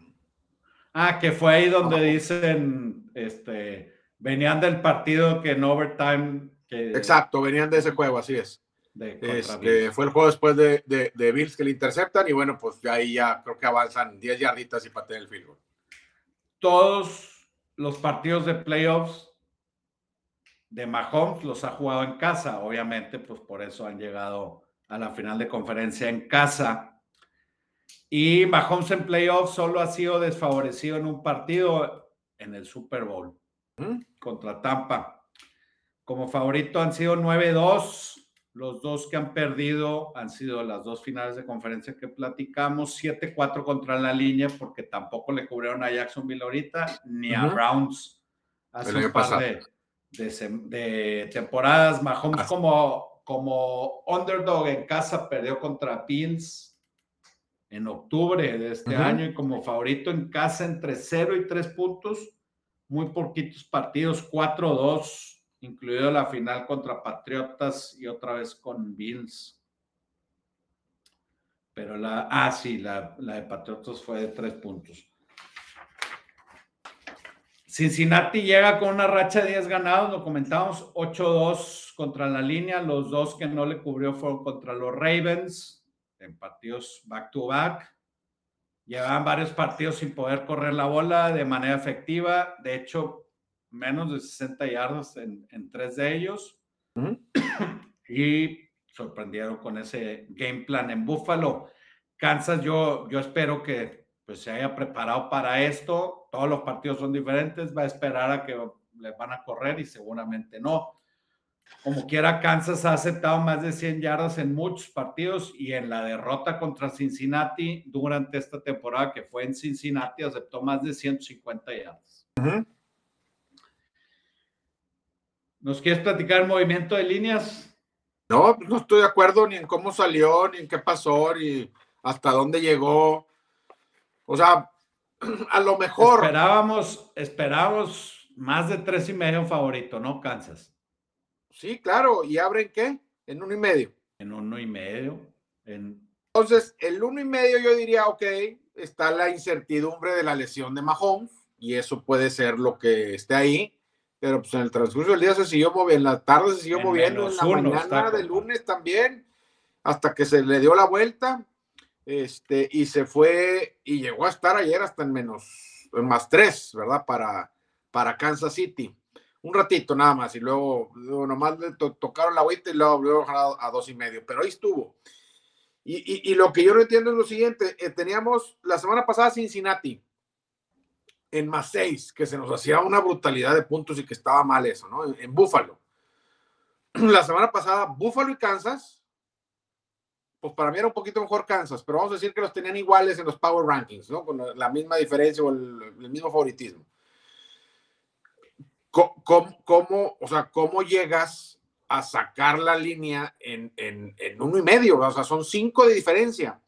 Ah, que fue ahí donde dicen, este, venían del partido que en overtime. Que... Exacto, venían de ese juego, así es. Este, fue el juego después de, de, Bills que le interceptan y bueno, pues ya ahí ya creo que avanzan 10 yarditas y patean el field Todos los partidos de playoffs de Mahomes los ha jugado en casa, obviamente, pues por eso han llegado a la final de conferencia en casa. Y Mahomes en playoffs solo ha sido desfavorecido en un partido en el Super Bowl contra Tampa. Como favorito han sido 9-2 los dos que han perdido han sido las dos finales de conferencia que platicamos, 7-4 contra la línea, porque tampoco le cubrieron a Jacksonville ahorita, ni a Browns hace un par de, de, temporadas. Mahomes como, como underdog en casa perdió contra Bills en octubre de este año y como favorito en casa entre 0 y 3 puntos, muy poquitos partidos, 4-2 incluido la final contra Patriotas y otra vez con Bills. Pero la, ah, sí, la, de Patriotas fue de tres puntos. Cincinnati llega con una racha de 10 ganados, lo comentamos, 8-2 contra la línea, los dos que no le cubrió fueron contra los Ravens, en partidos back to back. Llevaban varios partidos sin poder correr la bola de manera efectiva, de hecho, menos de 60 yardas en, en tres de ellos. y sorprendieron con ese game plan en Buffalo. Kansas, yo, yo espero que pues, se haya preparado para esto. Todos los partidos son diferentes. Va a esperar a que le van a correr y seguramente no. Como quiera, Kansas ha aceptado más de 100 yardas en muchos partidos y en la derrota contra Cincinnati durante esta temporada que fue en Cincinnati aceptó más de 150 yardas. ¿Nos quieres platicar el movimiento de líneas? No, no estoy de acuerdo ni en cómo salió, ni en qué pasó, ni hasta dónde llegó. O sea, a lo mejor. Esperábamos, esperábamos más de tres y medio favorito, ¿no? Kansas. Sí, claro. ¿Y abren qué? En uno y medio. En uno y medio. Entonces, el uno y medio yo diría, ok, está la incertidumbre de la lesión de Mahomes y eso puede ser lo que esté ahí pero pues en el transcurso del día se siguió moviendo, en la tarde se siguió moviendo, en la mañana del lunes también, hasta que se le dio la vuelta, este, y se fue, y llegó a estar ayer hasta en menos, en más tres, ¿verdad? Para, para Kansas City. Un ratito nada más, y luego, nomás le tocaron la vuelta y luego volvieron a, a dos y medio, pero ahí estuvo. Y, y, lo que yo no entiendo es lo siguiente, eh, teníamos la semana pasada Cincinnati, en más seis, que se nos hacía una brutalidad de puntos y que estaba mal eso, ¿no? En, Búfalo. La semana pasada, Búfalo y Kansas, pues para mí era un poquito mejor Kansas, pero vamos a decir que los tenían iguales en los Power Rankings, ¿no? Con la misma diferencia o el, mismo favoritismo. ¿Cómo, o sea, ¿Cómo llegas a sacar la línea en, en, uno y medio, o sea, son cinco de diferencia.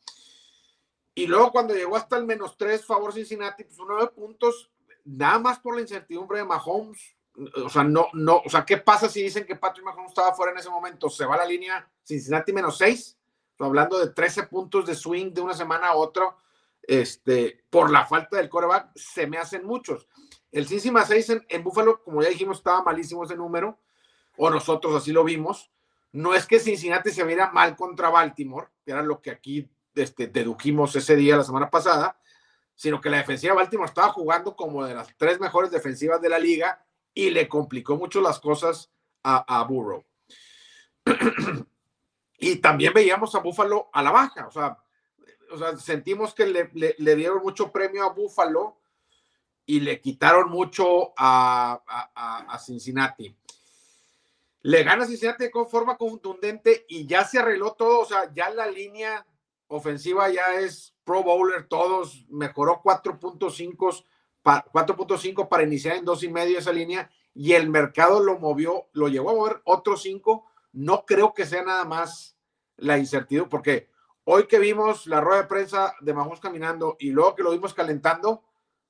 Y luego cuando llegó hasta el menos tres, favor Cincinnati, pues nueve puntos, nada más por la incertidumbre de Mahomes. O sea, no, no, o sea, ¿qué pasa si dicen que Patrick Mahomes estaba fuera en ese momento? Se va la línea Cincinnati menos seis, hablando de 13 puntos de swing de una semana a otra, este, por la falta del coreback, se me hacen muchos. El más 6 en, en Buffalo, como ya dijimos, estaba malísimo ese número, o nosotros así lo vimos. No es que Cincinnati se viera mal contra Baltimore, que era lo que aquí este, dedujimos ese día, la semana pasada, sino que la defensiva de Baltimore estaba jugando como de las tres mejores defensivas de la liga y le complicó mucho las cosas a, a Burrow. y también veíamos a Buffalo a la baja, o sea, o sea sentimos que le, le, le, dieron mucho premio a Buffalo y le quitaron mucho a, a, a Cincinnati. Le gana Cincinnati con forma contundente y ya se arregló todo, o sea, ya la línea ofensiva ya es Pro Bowler, todos mejoró 4.5 4.5 para iniciar en dos y medio esa línea y el mercado lo movió, lo llevó a mover otros 5. No creo que sea nada más la incertidumbre, porque hoy que vimos la rueda de prensa de Mahomes caminando y luego que lo vimos calentando,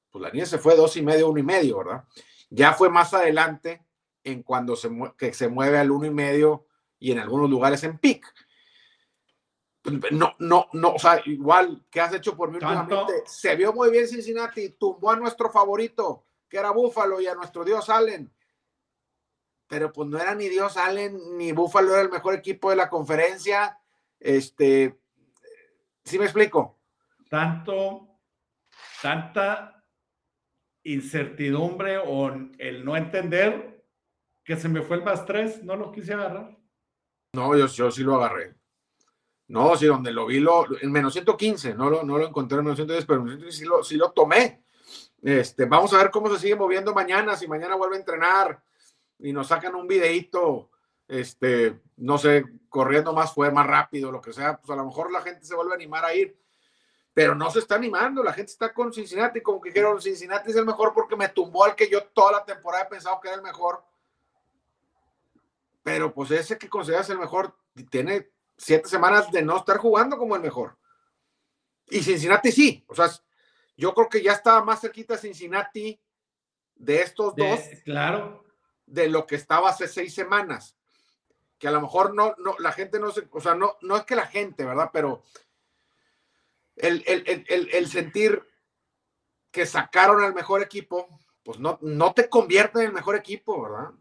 pues la línea se fue dos y medio, uno y medio, ¿verdad? Ya fue más adelante en cuando se, que se mueve al uno y medio y en algunos lugares en pick no, no, no, o sea, igual que has hecho por mí últimamente, se vio muy bien Cincinnati, tumbó a nuestro favorito, que era Búfalo, y a nuestro Dios Allen. Pero pues no era ni Dios Allen, ni Búfalo era el mejor equipo de la conferencia. Este, ¿sí me explico? Tanto, tanta incertidumbre o el no entender que se me fue el más tres, no lo quise agarrar. No, yo, yo sí lo agarré. No, sí, donde lo vi, lo, en menos 115, no lo, no lo encontré en menos 110, pero en sí lo, sí lo tomé. Este, vamos a ver cómo se sigue moviendo mañana, si mañana vuelve a entrenar y nos sacan un videíto, este, no sé, corriendo más fuerte, más rápido, lo que sea, pues a lo mejor la gente se vuelve a animar a ir, pero no se está animando, la gente está con Cincinnati, como que dijeron, Cincinnati es el mejor porque me tumbó al que yo toda la temporada he pensado que era el mejor, pero pues ese que consideras el mejor tiene siete semanas de no estar jugando como el mejor. Y Cincinnati sí, o sea, yo creo que ya estaba más cerquita Cincinnati de estos dos. Claro. De lo que estaba hace seis semanas. Que a lo mejor no, no, la gente no se, o sea, no, no es que la gente, ¿verdad? Pero el, el, el, el sentir que sacaron al mejor equipo, pues no, no te convierte en el mejor equipo, ¿verdad?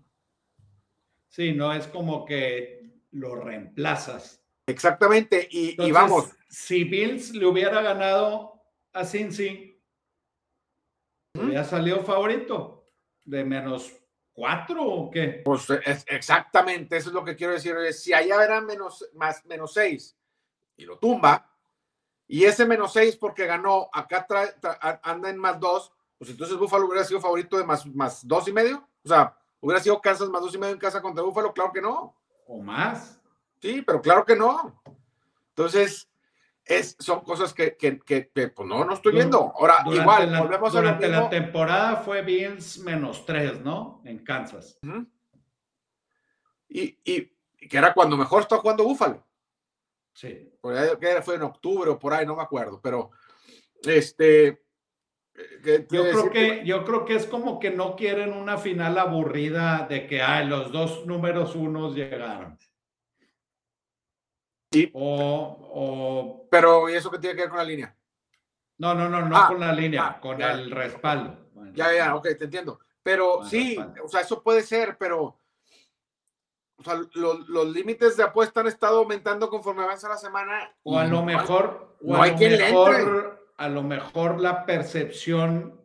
Sí, no es como que lo reemplazas. Exactamente, y, Entonces, y, vamos. Si Bills le hubiera ganado a Cincy, ¿Mm? ¿hubiera salido favorito? ¿De menos cuatro o qué? Pues es, exactamente, eso es lo que quiero decir. Si allá era menos, más, menos seis y lo tumba, y ese menos seis porque ganó, acá trae, trae, anda en más dos, pues entonces Búfalo hubiera sido favorito de más, más dos y medio. O sea, hubiera sido Kansas más dos y medio en casa contra Búfalo, claro que no. O más. Sí, pero claro que no. Entonces, es, son cosas que, que, que, que pues no, no estoy viendo. Ahora, durante igual, la, volvemos durante a mismo. la temporada fue Bills menos tres, ¿no? En Kansas. Uh -huh. y, y, y, que era cuando mejor estaba jugando Búfalo. Sí. Por ahí, que fue en octubre o por ahí, no me acuerdo, pero este. yo creo que yo creo que es como que no quieren una final aburrida de que ay, los dos números unos llegaron. Sí. O, o, Pero, ¿y eso qué tiene que ver con la línea? No, no, no, no Ah, con la línea, ah, con ya. el respaldo. Ya, ya, ok, te entiendo. Pero sí, respaldo. o sea, eso puede ser, pero. O sea, lo- los límites de apuesta han estado aumentando conforme avanza la semana. O a lo no- mejor, o no a hay lo mejor, a lo mejor la percepción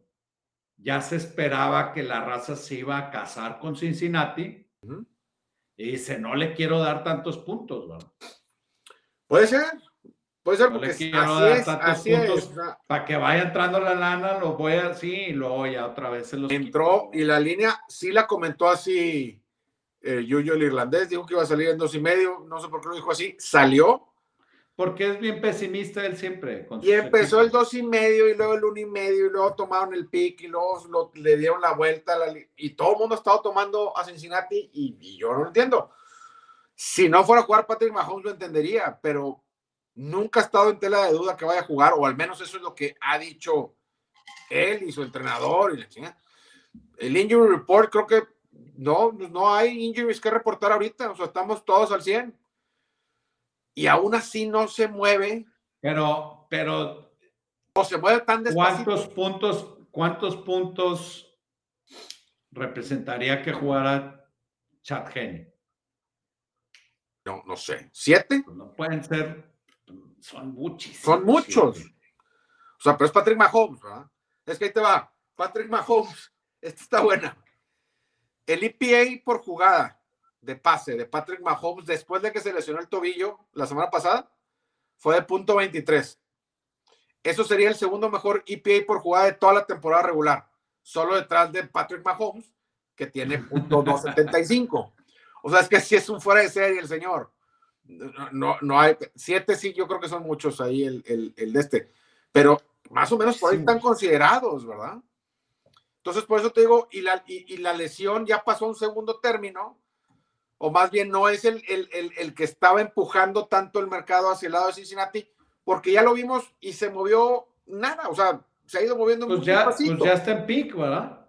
ya se esperaba que la raza se iba a casar con Cincinnati y dice, no le quiero dar tantos puntos, ¿verdad? Puede ser, puede ser, No porque quiero así es, así es. sea, Para que vaya entrando la lana, lo voy así y luego ya otra vez se los entró quito. y la línea sí la comentó así. Eh, Yuyo el irlandés dijo que iba a salir en dos y medio, no sé por qué lo dijo así, salió Porque es bien pesimista él siempre. con y empezó el dos y medio y luego el uno y medio y luego tomaron el pick y luego lo- le dieron la vuelta a la y todo el mundo ha estado tomando a Cincinnati y, y yo no lo entiendo. Si no fuera a jugar Patrick Mahomes lo entendería, pero nunca ha estado en tela de duda que vaya a jugar, o al menos eso es lo que ha dicho él y su entrenador. Y la El injury report creo que no, no hay injuries que reportar ahorita, o sea, estamos todos al 100. Y aún así no se mueve. Pero, pero. O se mueve tan despacito. ¿Cuántos puntos, cuántos puntos representaría que jugara Chad Henne? No, no sé. ¿Siete? Pues no pueden ser. Son muchísimos. Son muchos. O sea, pero es Patrick Mahomes, ¿verdad? Es que ahí te va. Patrick Mahomes. Esta está buena. El EPA por jugada de pase de Patrick Mahomes después de que se lesionó el tobillo la semana pasada fue de punto 23. Eso sería el segundo mejor EPA por jugada de toda la temporada regular, solo detrás de Patrick Mahomes, que tiene punto 275. O sea, es que si es un fuera de serie el señor. No, no hay, siete sí, yo creo que son muchos ahí el, el, de este, pero más o menos por ahí están considerados, ¿verdad? Entonces, por eso te digo, y la, y, la lesión ya pasó a un segundo término, o más bien no es el, el, el, que estaba empujando tanto el mercado hacia el lado de Cincinnati, porque ya lo vimos y se movió nada, o sea, se ha ido moviendo pues ya, pues ya está en pic, ¿verdad?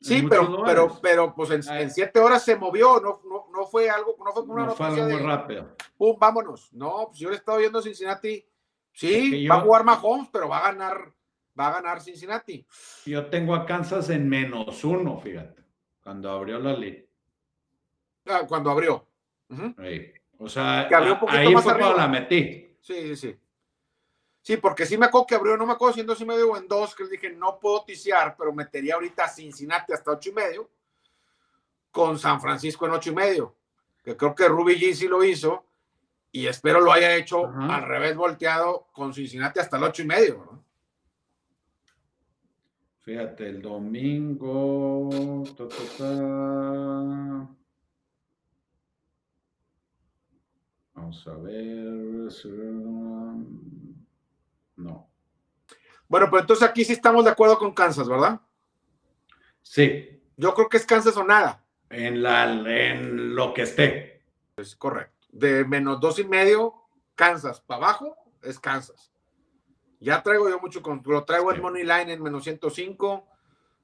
Sí, pero, pero, pero, pues en, siete horas se movió, no, no, no fue algo, no fue una no fue algo muy rápido. Pum, vámonos. No, pues yo le he estado viendo a Cincinnati. Sí, va a jugar Mahomes, pero va a ganar, va a ganar Cincinnati. Yo tengo a Kansas en menos uno, fíjate, cuando abrió la liga. Ah, cuando abrió. O sea, ahí fue cuando la metí. Sí, sí, sí. Sí, porque sí me acuerdo que abrió, no me acuerdo si en dos y medio o en dos, que les dije, no puedo ticiar, pero metería ahorita a Cincinnati hasta ocho y medio, con San Francisco en ocho y medio, que creo que Ruby G sí lo hizo, y espero lo haya hecho al revés volteado con Cincinnati hasta el ocho y medio. Fíjate, el domingo. Vamos a ver. No. Bueno, pero entonces aquí sí estamos de acuerdo con Kansas, ¿verdad? Sí. Yo creo que es Kansas o nada. En, la, en lo que esté. Es correcto. De menos dos y medio, Kansas para abajo, es Kansas. Ya traigo yo mucho con. Lo traigo en Money Line en menos 105.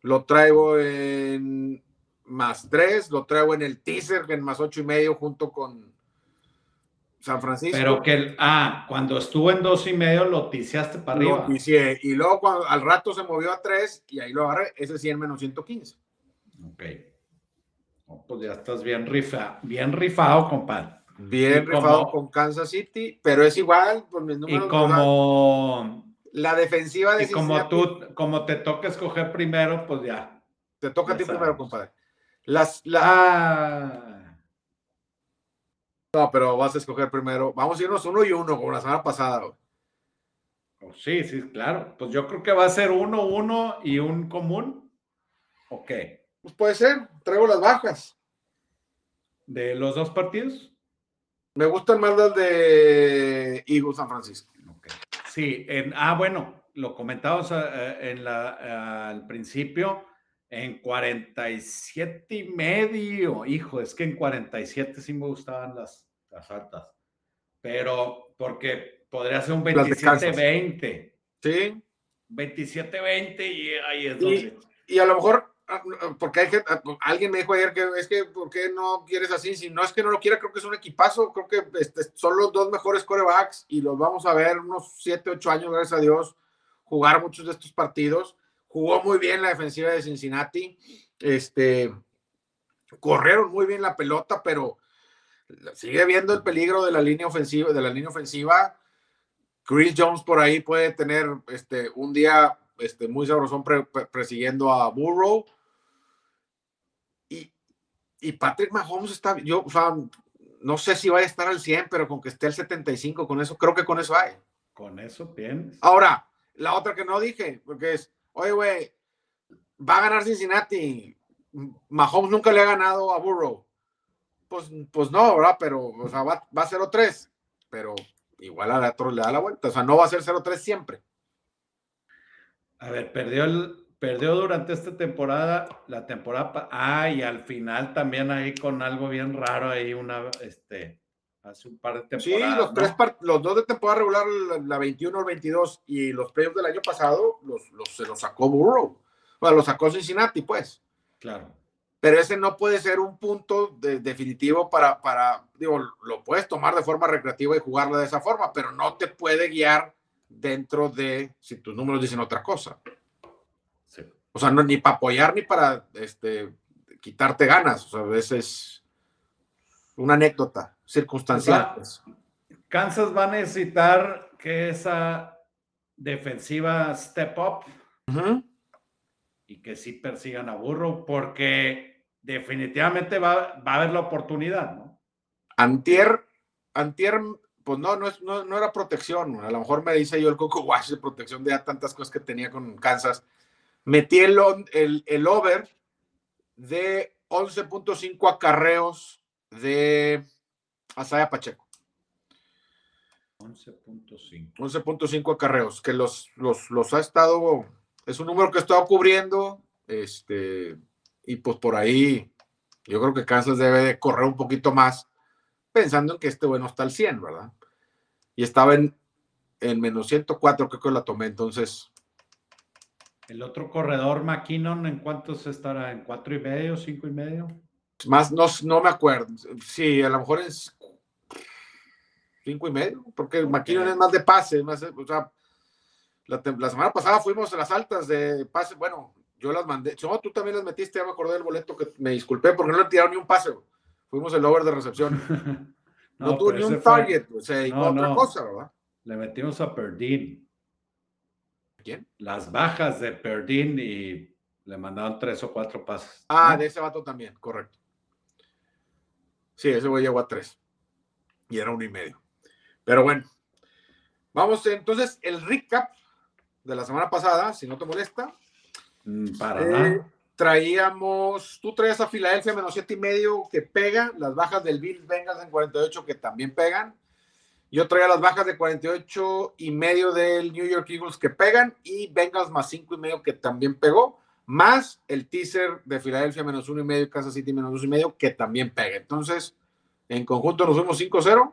Lo traigo en más 3. Lo traigo en el teaser en más ocho y medio junto con San Francisco. Pero que, ah, cuando estuvo en dos y medio lo tiseaste para arriba. Lo ticié, y luego cuando, al rato se movió a tres y ahí lo agarré, ese sí en menos 115. Ok. pues ya estás bien, rifa, bien rifado, compadre. Bien rifado con Kansas City, pero es igual, por mis números. Y como... La defensiva de Y como tú, como te toca escoger primero, pues ya. Te toca a ti primero, compadre. Las, la... Ah no, pero vas a escoger primero. Vamos a irnos uno y uno, como la semana pasada. Oh, sí, sí, claro. Pues yo creo que va a ser uno, uno y un común. Ok. Pues puede ser. Traigo las bajas. ¿De los dos partidos? Me gustan más las de Eagles San Francisco. Okay. Sí, en, ah, bueno, lo comentamos eh, en la, al principio en 47 y medio. Hijo, es que en 47 sí me gustaban las, las altas. Pero porque podría ser un 27-20. Sí. 27-20 y ahí es donde. Y, a lo mejor, ah, ah, porque hay ah, pues, alguien me dijo ayer que es que, ¿por qué no quieres así? Si no es que no lo quiera, creo que es un equipazo. Creo que este, son los dos mejores corebacks y los vamos a ver unos 7, 8 años, gracias a Dios, jugar muchos de estos partidos. Jugó muy bien la defensiva de Cincinnati. Este, corrieron muy bien la pelota, pero sigue viendo el peligro de la línea ofensiva, de la línea ofensiva. Chris Jones por ahí puede tener este, un día este, muy sabrosón persiguiendo a Burrow. Y, y, Patrick Mahomes está, yo, o sea, no sé si va a estar al 100, pero con que esté al 75, con eso, creo que con eso hay. Con eso bien. Ahora, la otra que no dije, porque es, oye, güey, va a ganar Cincinnati. Mahomes nunca le ha ganado a Burrow. Pues, pues no, ¿verdad? Pero, o sea, va, va a 0-3, pero igual a la le da la vuelta. O sea, no va a ser 0-3 siempre. A ver, perdió, perdió durante esta temporada, la temporada. Ah, y al final también ahí con algo bien raro, ahí una, este, hace un par de temporadas. Sí, los, tres los dos de temporada regular, la, 21 o el 22, y los playoffs del año pasado los, los, se los sacó Burrow. O sea, los sacó Cincinnati, pues. Claro. Pero ese no puede ser un punto definitivo para, para, digo, lo puedes tomar de forma recreativa y jugarlo de esa forma, pero no te puede guiar dentro de si tus números dicen otra cosa. O sea, no, ni para apoyar ni para este, quitarte ganas. O sea, a veces una anécdota circunstancial. Pues. Kansas va a necesitar que esa defensiva step up y que sí persigan a Burro, porque definitivamente va, va, a haber la oportunidad, ¿no? Antier, Antier, pues no, no, es, no, no era protección. A lo mejor me dice yo el Coco Wash de protección de tantas cosas que tenía con Kansas. Metí el, el, el over de 11.5 acarreos de Asaya Pacheco. 11.5. 11.5 acarreos, que los, los, los ha estado, es un número que he estado cubriendo, este, y pues por ahí yo creo que Kansas debe de correr un poquito más, pensando en que este bueno está al 100, ¿verdad? Y estaba en, en menos 104, creo que la tomé, entonces el otro corredor, McKinnon, ¿en cuántos estará? ¿En cuatro y medio, cinco y medio? Más, no, no me acuerdo. Sí, a lo mejor es cinco y medio, porque McKinnon es más de pase. Más, o sea, la, semana pasada fuimos a las altas de pase. Bueno, yo las mandé. No, tú también las metiste, ya me acordé del boleto que me disculpé porque no le tiraron ni un pase. Fuimos el over de recepción. no, tuvo ni un target, o sea, otra cosa, ¿verdad? Le metimos a Perdín. ¿Quién? Las bajas de Perdín y le mandaron tres o cuatro pases. Ah, de ese vato también, correcto. Sí, ese güey llegó a tres. Y era uno y medio. Pero bueno, vamos entonces el recap de la semana pasada, si no te molesta. Mm, para eh, nada. Traíamos, tú traías a Filadelfia menos siete y medio que pega, las bajas del Bill Vengas en 48 que también pegan. Yo traía las bajas de 48 y medio del New York Eagles que pegan y Bengals más 5 y medio que también pegó, más el teaser de Filadelfia menos 1 y medio, Kansas City menos 2 y medio que también pega. Entonces, en conjunto nos fuimos 5-0,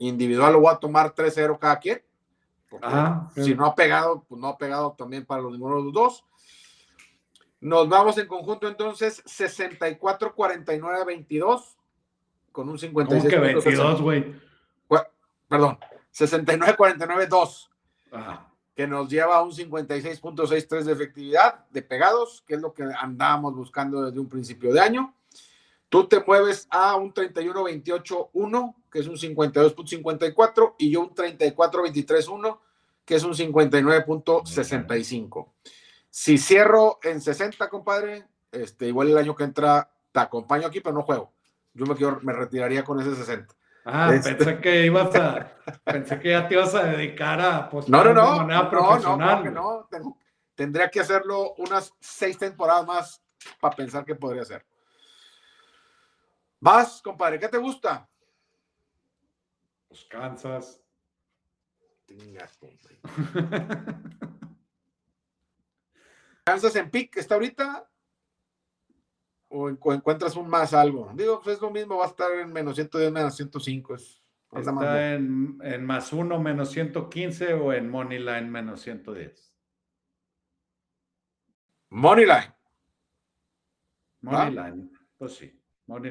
individual lo voy a tomar 3-0 cada quien. si no ha pegado, pues no ha pegado también para los ninguno de los dos. Nos vamos en conjunto entonces 64-49-22 con un 56. ¿Cómo que 22, güey? perdón, 69-49-2, que nos lleva a un 56.63 de efectividad de pegados, que es lo que andábamos buscando desde un principio de año. Tú te mueves a un 31-28-1, que es un 52.54, y yo un 34-23-1, que es un 59.65. Si cierro en 60, compadre, este, igual el año que entra te acompaño aquí, pero no juego. Yo me, quiero, me retiraría con ese 60. Ah, este pensé que ibas a, pensé que ya te ibas a dedicar a apostar no, no, no, de manera profesional. No, no, no, tendría que hacerlo unas seis temporadas más para pensar que podría hacer. Vas, compadre, ¿qué te gusta? Pues Kansas. Kansas en pick está ahorita o encuentras un más algo. Digo, pues es lo mismo, va a estar en menos 110, menos 105. Es, Está en, en, más 1, menos 115 o en Moneyline menos 110. Moneyline. Moneyline, pues sí.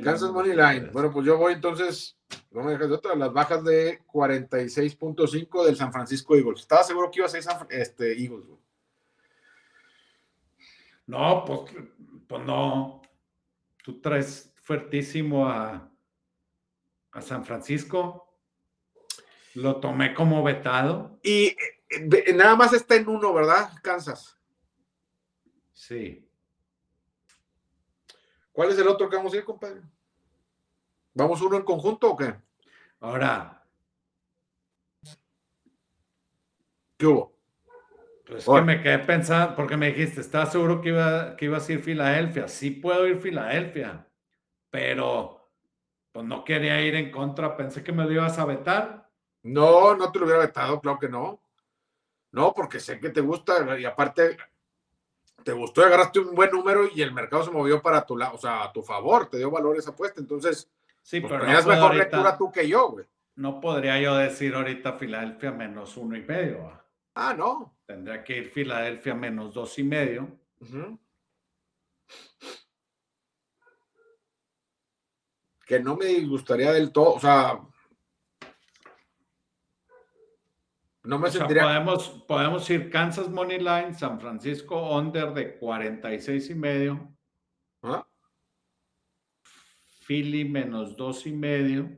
Kansas Moneyline. Bueno, pues yo voy entonces, no me dejes de otra, las bajas de 46.5 del San Francisco Eagles. Estaba seguro que iba a ser este, Eagles. No, pues, pues no tú traes fuertísimo a, a San Francisco. Lo tomé como vetado. Y eh, nada más está en uno, ¿verdad? Kansas. Sí. ¿Cuál es el otro que vamos a ir, compadre? ¿Vamos uno en conjunto o qué? Ahora. ¿Qué hubo? Pues que me quedé pensando, porque me dijiste, ¿estás seguro que, iba, que ibas a ir Filadelfia? Sí puedo ir Filadelfia, pero pues no quería ir en contra, pensé que me lo ibas a vetar. No, no te lo hubiera vetado, claro que no. No, porque sé que te gusta y aparte te gustó agarraste un buen número y el mercado se movió para tu lado, o sea, a tu favor, te dio valor esa apuesta, entonces sí, pues, pero tenías mejor lectura tú que yo, güey. no podría yo decir ahorita Filadelfia menos uno y medio. Ah, no. Tendría que ir Filadelfia menos dos y medio. Que no me gustaría del todo, o sea, No me sentiría. podemos, podemos ir Kansas Money Line, San Francisco Under de 46 y medio. ¿Ah? Philly menos dos y medio.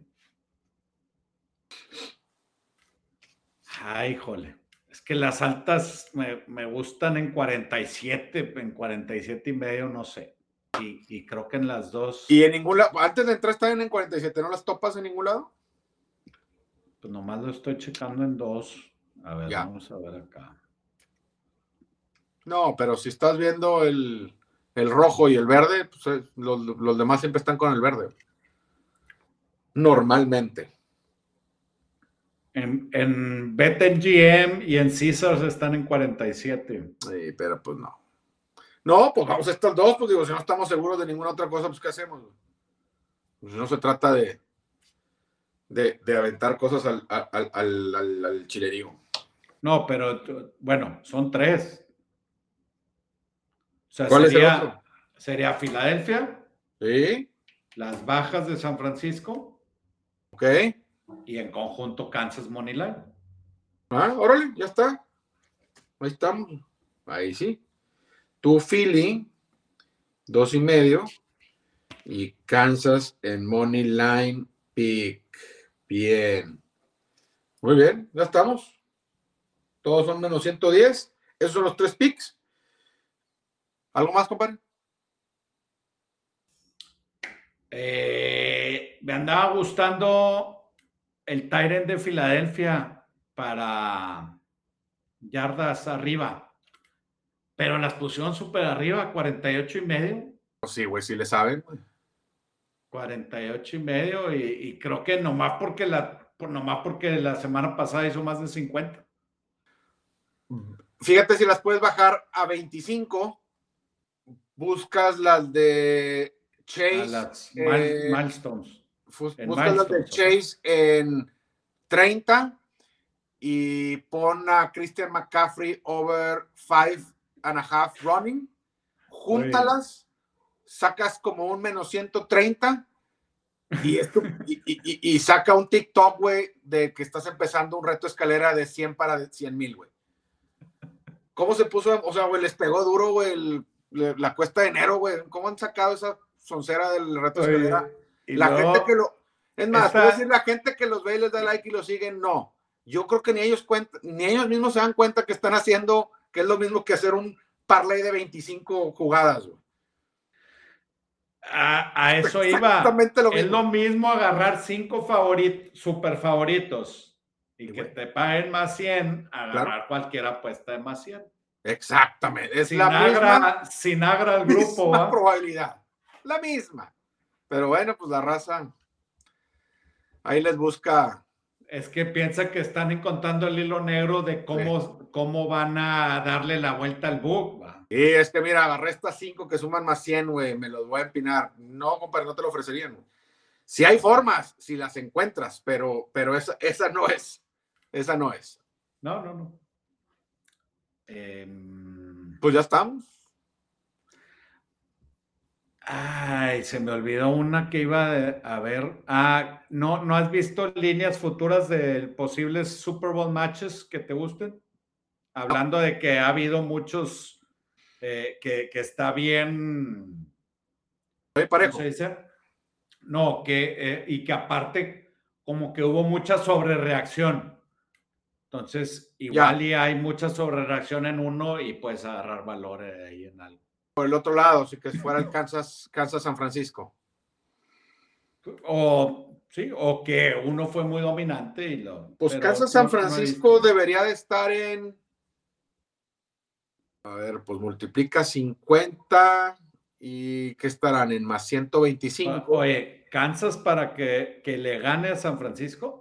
Ay, híjole. Es que las altas me, gustan en 47, en 47 y medio, no sé. Y, creo que en las dos. ¿Y en ningún lado? Antes de entrar están en 47, ¿no las topas en ningún lado? Pues nomás lo estoy checando en dos. A ver, vamos a ver acá. No, pero si estás viendo el, rojo y el verde, pues, eh, los, demás siempre están con el verde. Normalmente. En, en BetMGM y en Caesars están en 47. Sí, pero pues no. No, pues vamos a estos dos, pues digo, si no estamos seguros de ninguna otra cosa, pues ¿qué hacemos? Pues no se trata de, de, aventar cosas al, al, al, al chilerío. No, pero bueno, son tres. O sea, ¿Cuál sería, es el otro? sería Filadelfia. Sí. Las bajas de San Francisco. Ok. Y en conjunto Kansas Moneyline. Ah, órale, ya está. Ahí estamos. Ahí sí. Tu Philly, dos y medio. Y Kansas en Moneyline Pick. Bien. Muy bien, ya estamos. Todos son menos 110. Esos son los tres picks. ¿Algo más, compadre? Eh, me andaba gustando el Tyrant de Filadelfia para yardas arriba, pero las pusieron súper arriba, 48 y medio. Sí, güey, sí le saben. 48 y medio, y, creo que nomás porque la, nomás porque la semana pasada hizo más de 50. Fíjate si las puedes bajar a 25. Buscas las de Chase. las eh, milestones. Buscas las de Chase en 30 y pon a Christian McCaffrey over 5 and a half running. Júntalas, sacas como un menos 130 y, esto, y, y, saca un TikTok, güey, de que estás empezando un reto escalera de 100 para 100 mil, güey. ¿Cómo se puso? O sea, güey, les pegó duro, güey, la cuesta de enero, güey. ¿Cómo han sacado esa soncera del reto de escalera? La gente que lo. Es más, decir la gente que los ve y les da like y lo siguen, no. Yo creo que ni ellos cuenta, ni ellos mismos se dan cuenta que están haciendo, que es lo mismo que hacer un parlay de 25 jugadas, güey. A, eso iba. Lo es lo mismo agarrar cinco favoritos, super favoritos y que te paguen más 100, agarrar cualquier apuesta de más 100. Exactamente. Es sin la misma, sin agra el grupo. La probabilidad. La misma. Pero bueno, pues la raza ahí les busca. Es que piensa que están encontrando el hilo negro de cómo, cómo van a darle la vuelta al book. Y es que mira, agarré estas cinco que suman más 100, güey, me los voy a empinar. No, compadre, no te lo ofrecerían. Si hay formas, si las encuentras, pero, pero esa, esa no es. Esa no es. No, no, no. Em, pues ya estamos. Ay, se me olvidó una que iba a ver. Ah, ¿no, ¿no has visto líneas futuras de posibles Super Bowl matches que te gusten? Hablando de que ha habido muchos eh, que, está bien. parejo. se dice? No, que, eh, y que aparte, como que hubo mucha sobrereacción. Entonces, igual y hay mucha sobrereacción en uno y puedes agarrar valor ahí en algo. Por el otro lado, si que fuera el Kansas, Kansas San Francisco. O sí, o que uno fue muy dominante y lo. Pues Kansas San Francisco debería de estar en. A ver, pues multiplica 50 y ¿qué estarán? En más 125. Oye, ¿Kansas para que, que le gane a San Francisco?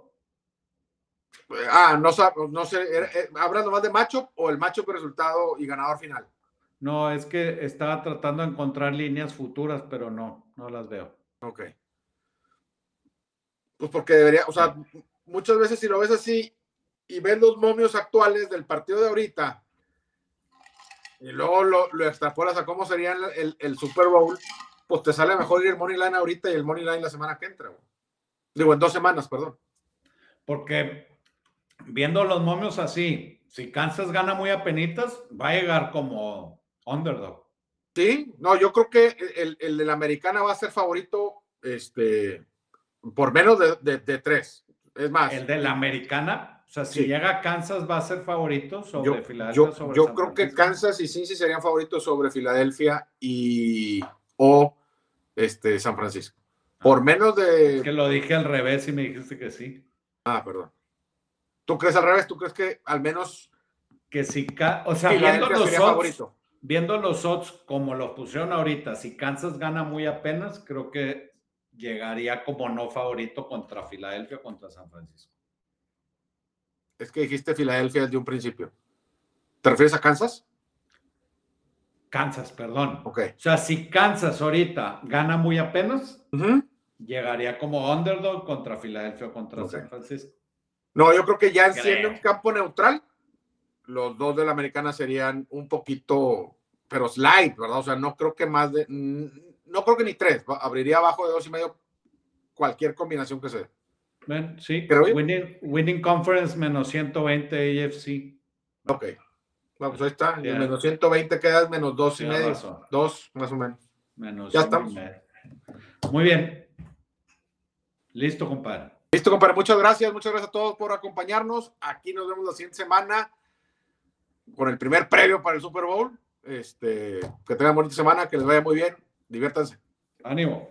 Ah, no, no sé, eh, ¿hablando más de macho o el macho con resultado y ganador final? No, es que estaba tratando de encontrar líneas futuras, pero no, no las veo. Ok. Pues porque debería, o sea, muchas veces si lo ves así y ves los momios actuales del partido de ahorita y luego lo, lo extrapolas a cómo sería el, el, Super Bowl, pues te sale mejor ir el Money Line ahorita y el Money Line la semana que entra. Digo, en dos semanas, perdón. Porque viendo los momios así, si Kansas gana muy a penitas, va a llegar como underdog. Sí, no, yo creo que el, el de la americana va a ser favorito este, por menos de, de, tres. Es más. El de la americana, o sea, si llega Kansas va a ser favorito sobre Filadelfia. Yo, yo creo que Kansas y Cincy serían favoritos sobre Filadelfia y o este, San Francisco. Por ah. menos de. que lo dije al revés y me dijiste que sí. Ah, perdón. ¿Tú crees al revés? ¿Tú crees que al menos. Que si. O sea, viendo los, odds, viendo los odds como los pusieron ahorita, si Kansas gana muy apenas, creo que llegaría como no favorito contra Filadelfia o contra San Francisco. Es que dijiste Filadelfia desde un principio. ¿Te refieres a Kansas? Kansas, perdón. Ok. O sea, si Kansas ahorita gana muy apenas, llegaría como underdog contra Filadelfia o contra San Francisco. No, yo creo que ya siendo un campo neutral, los dos de la americana serían un poquito, pero slide, ¿verdad? O sea, no creo que más de, no creo que ni tres, abriría abajo de dos y medio cualquier combinación que sea. sí, winning, winning, Conference menos 120 AFC. Ok. Vamos, ahí está. menos 120 quedas menos dos y medio. Dos, más o menos. Menos ya estamos. Muy bien. Listo, compadre. Listo, compadre. Muchas gracias. Muchas gracias a todos por acompañarnos. Aquí nos vemos la siguiente semana con el primer previo para el Super Bowl. Este, que tengan bonita semana, que les vaya muy bien. Diviértanse. Ánimo.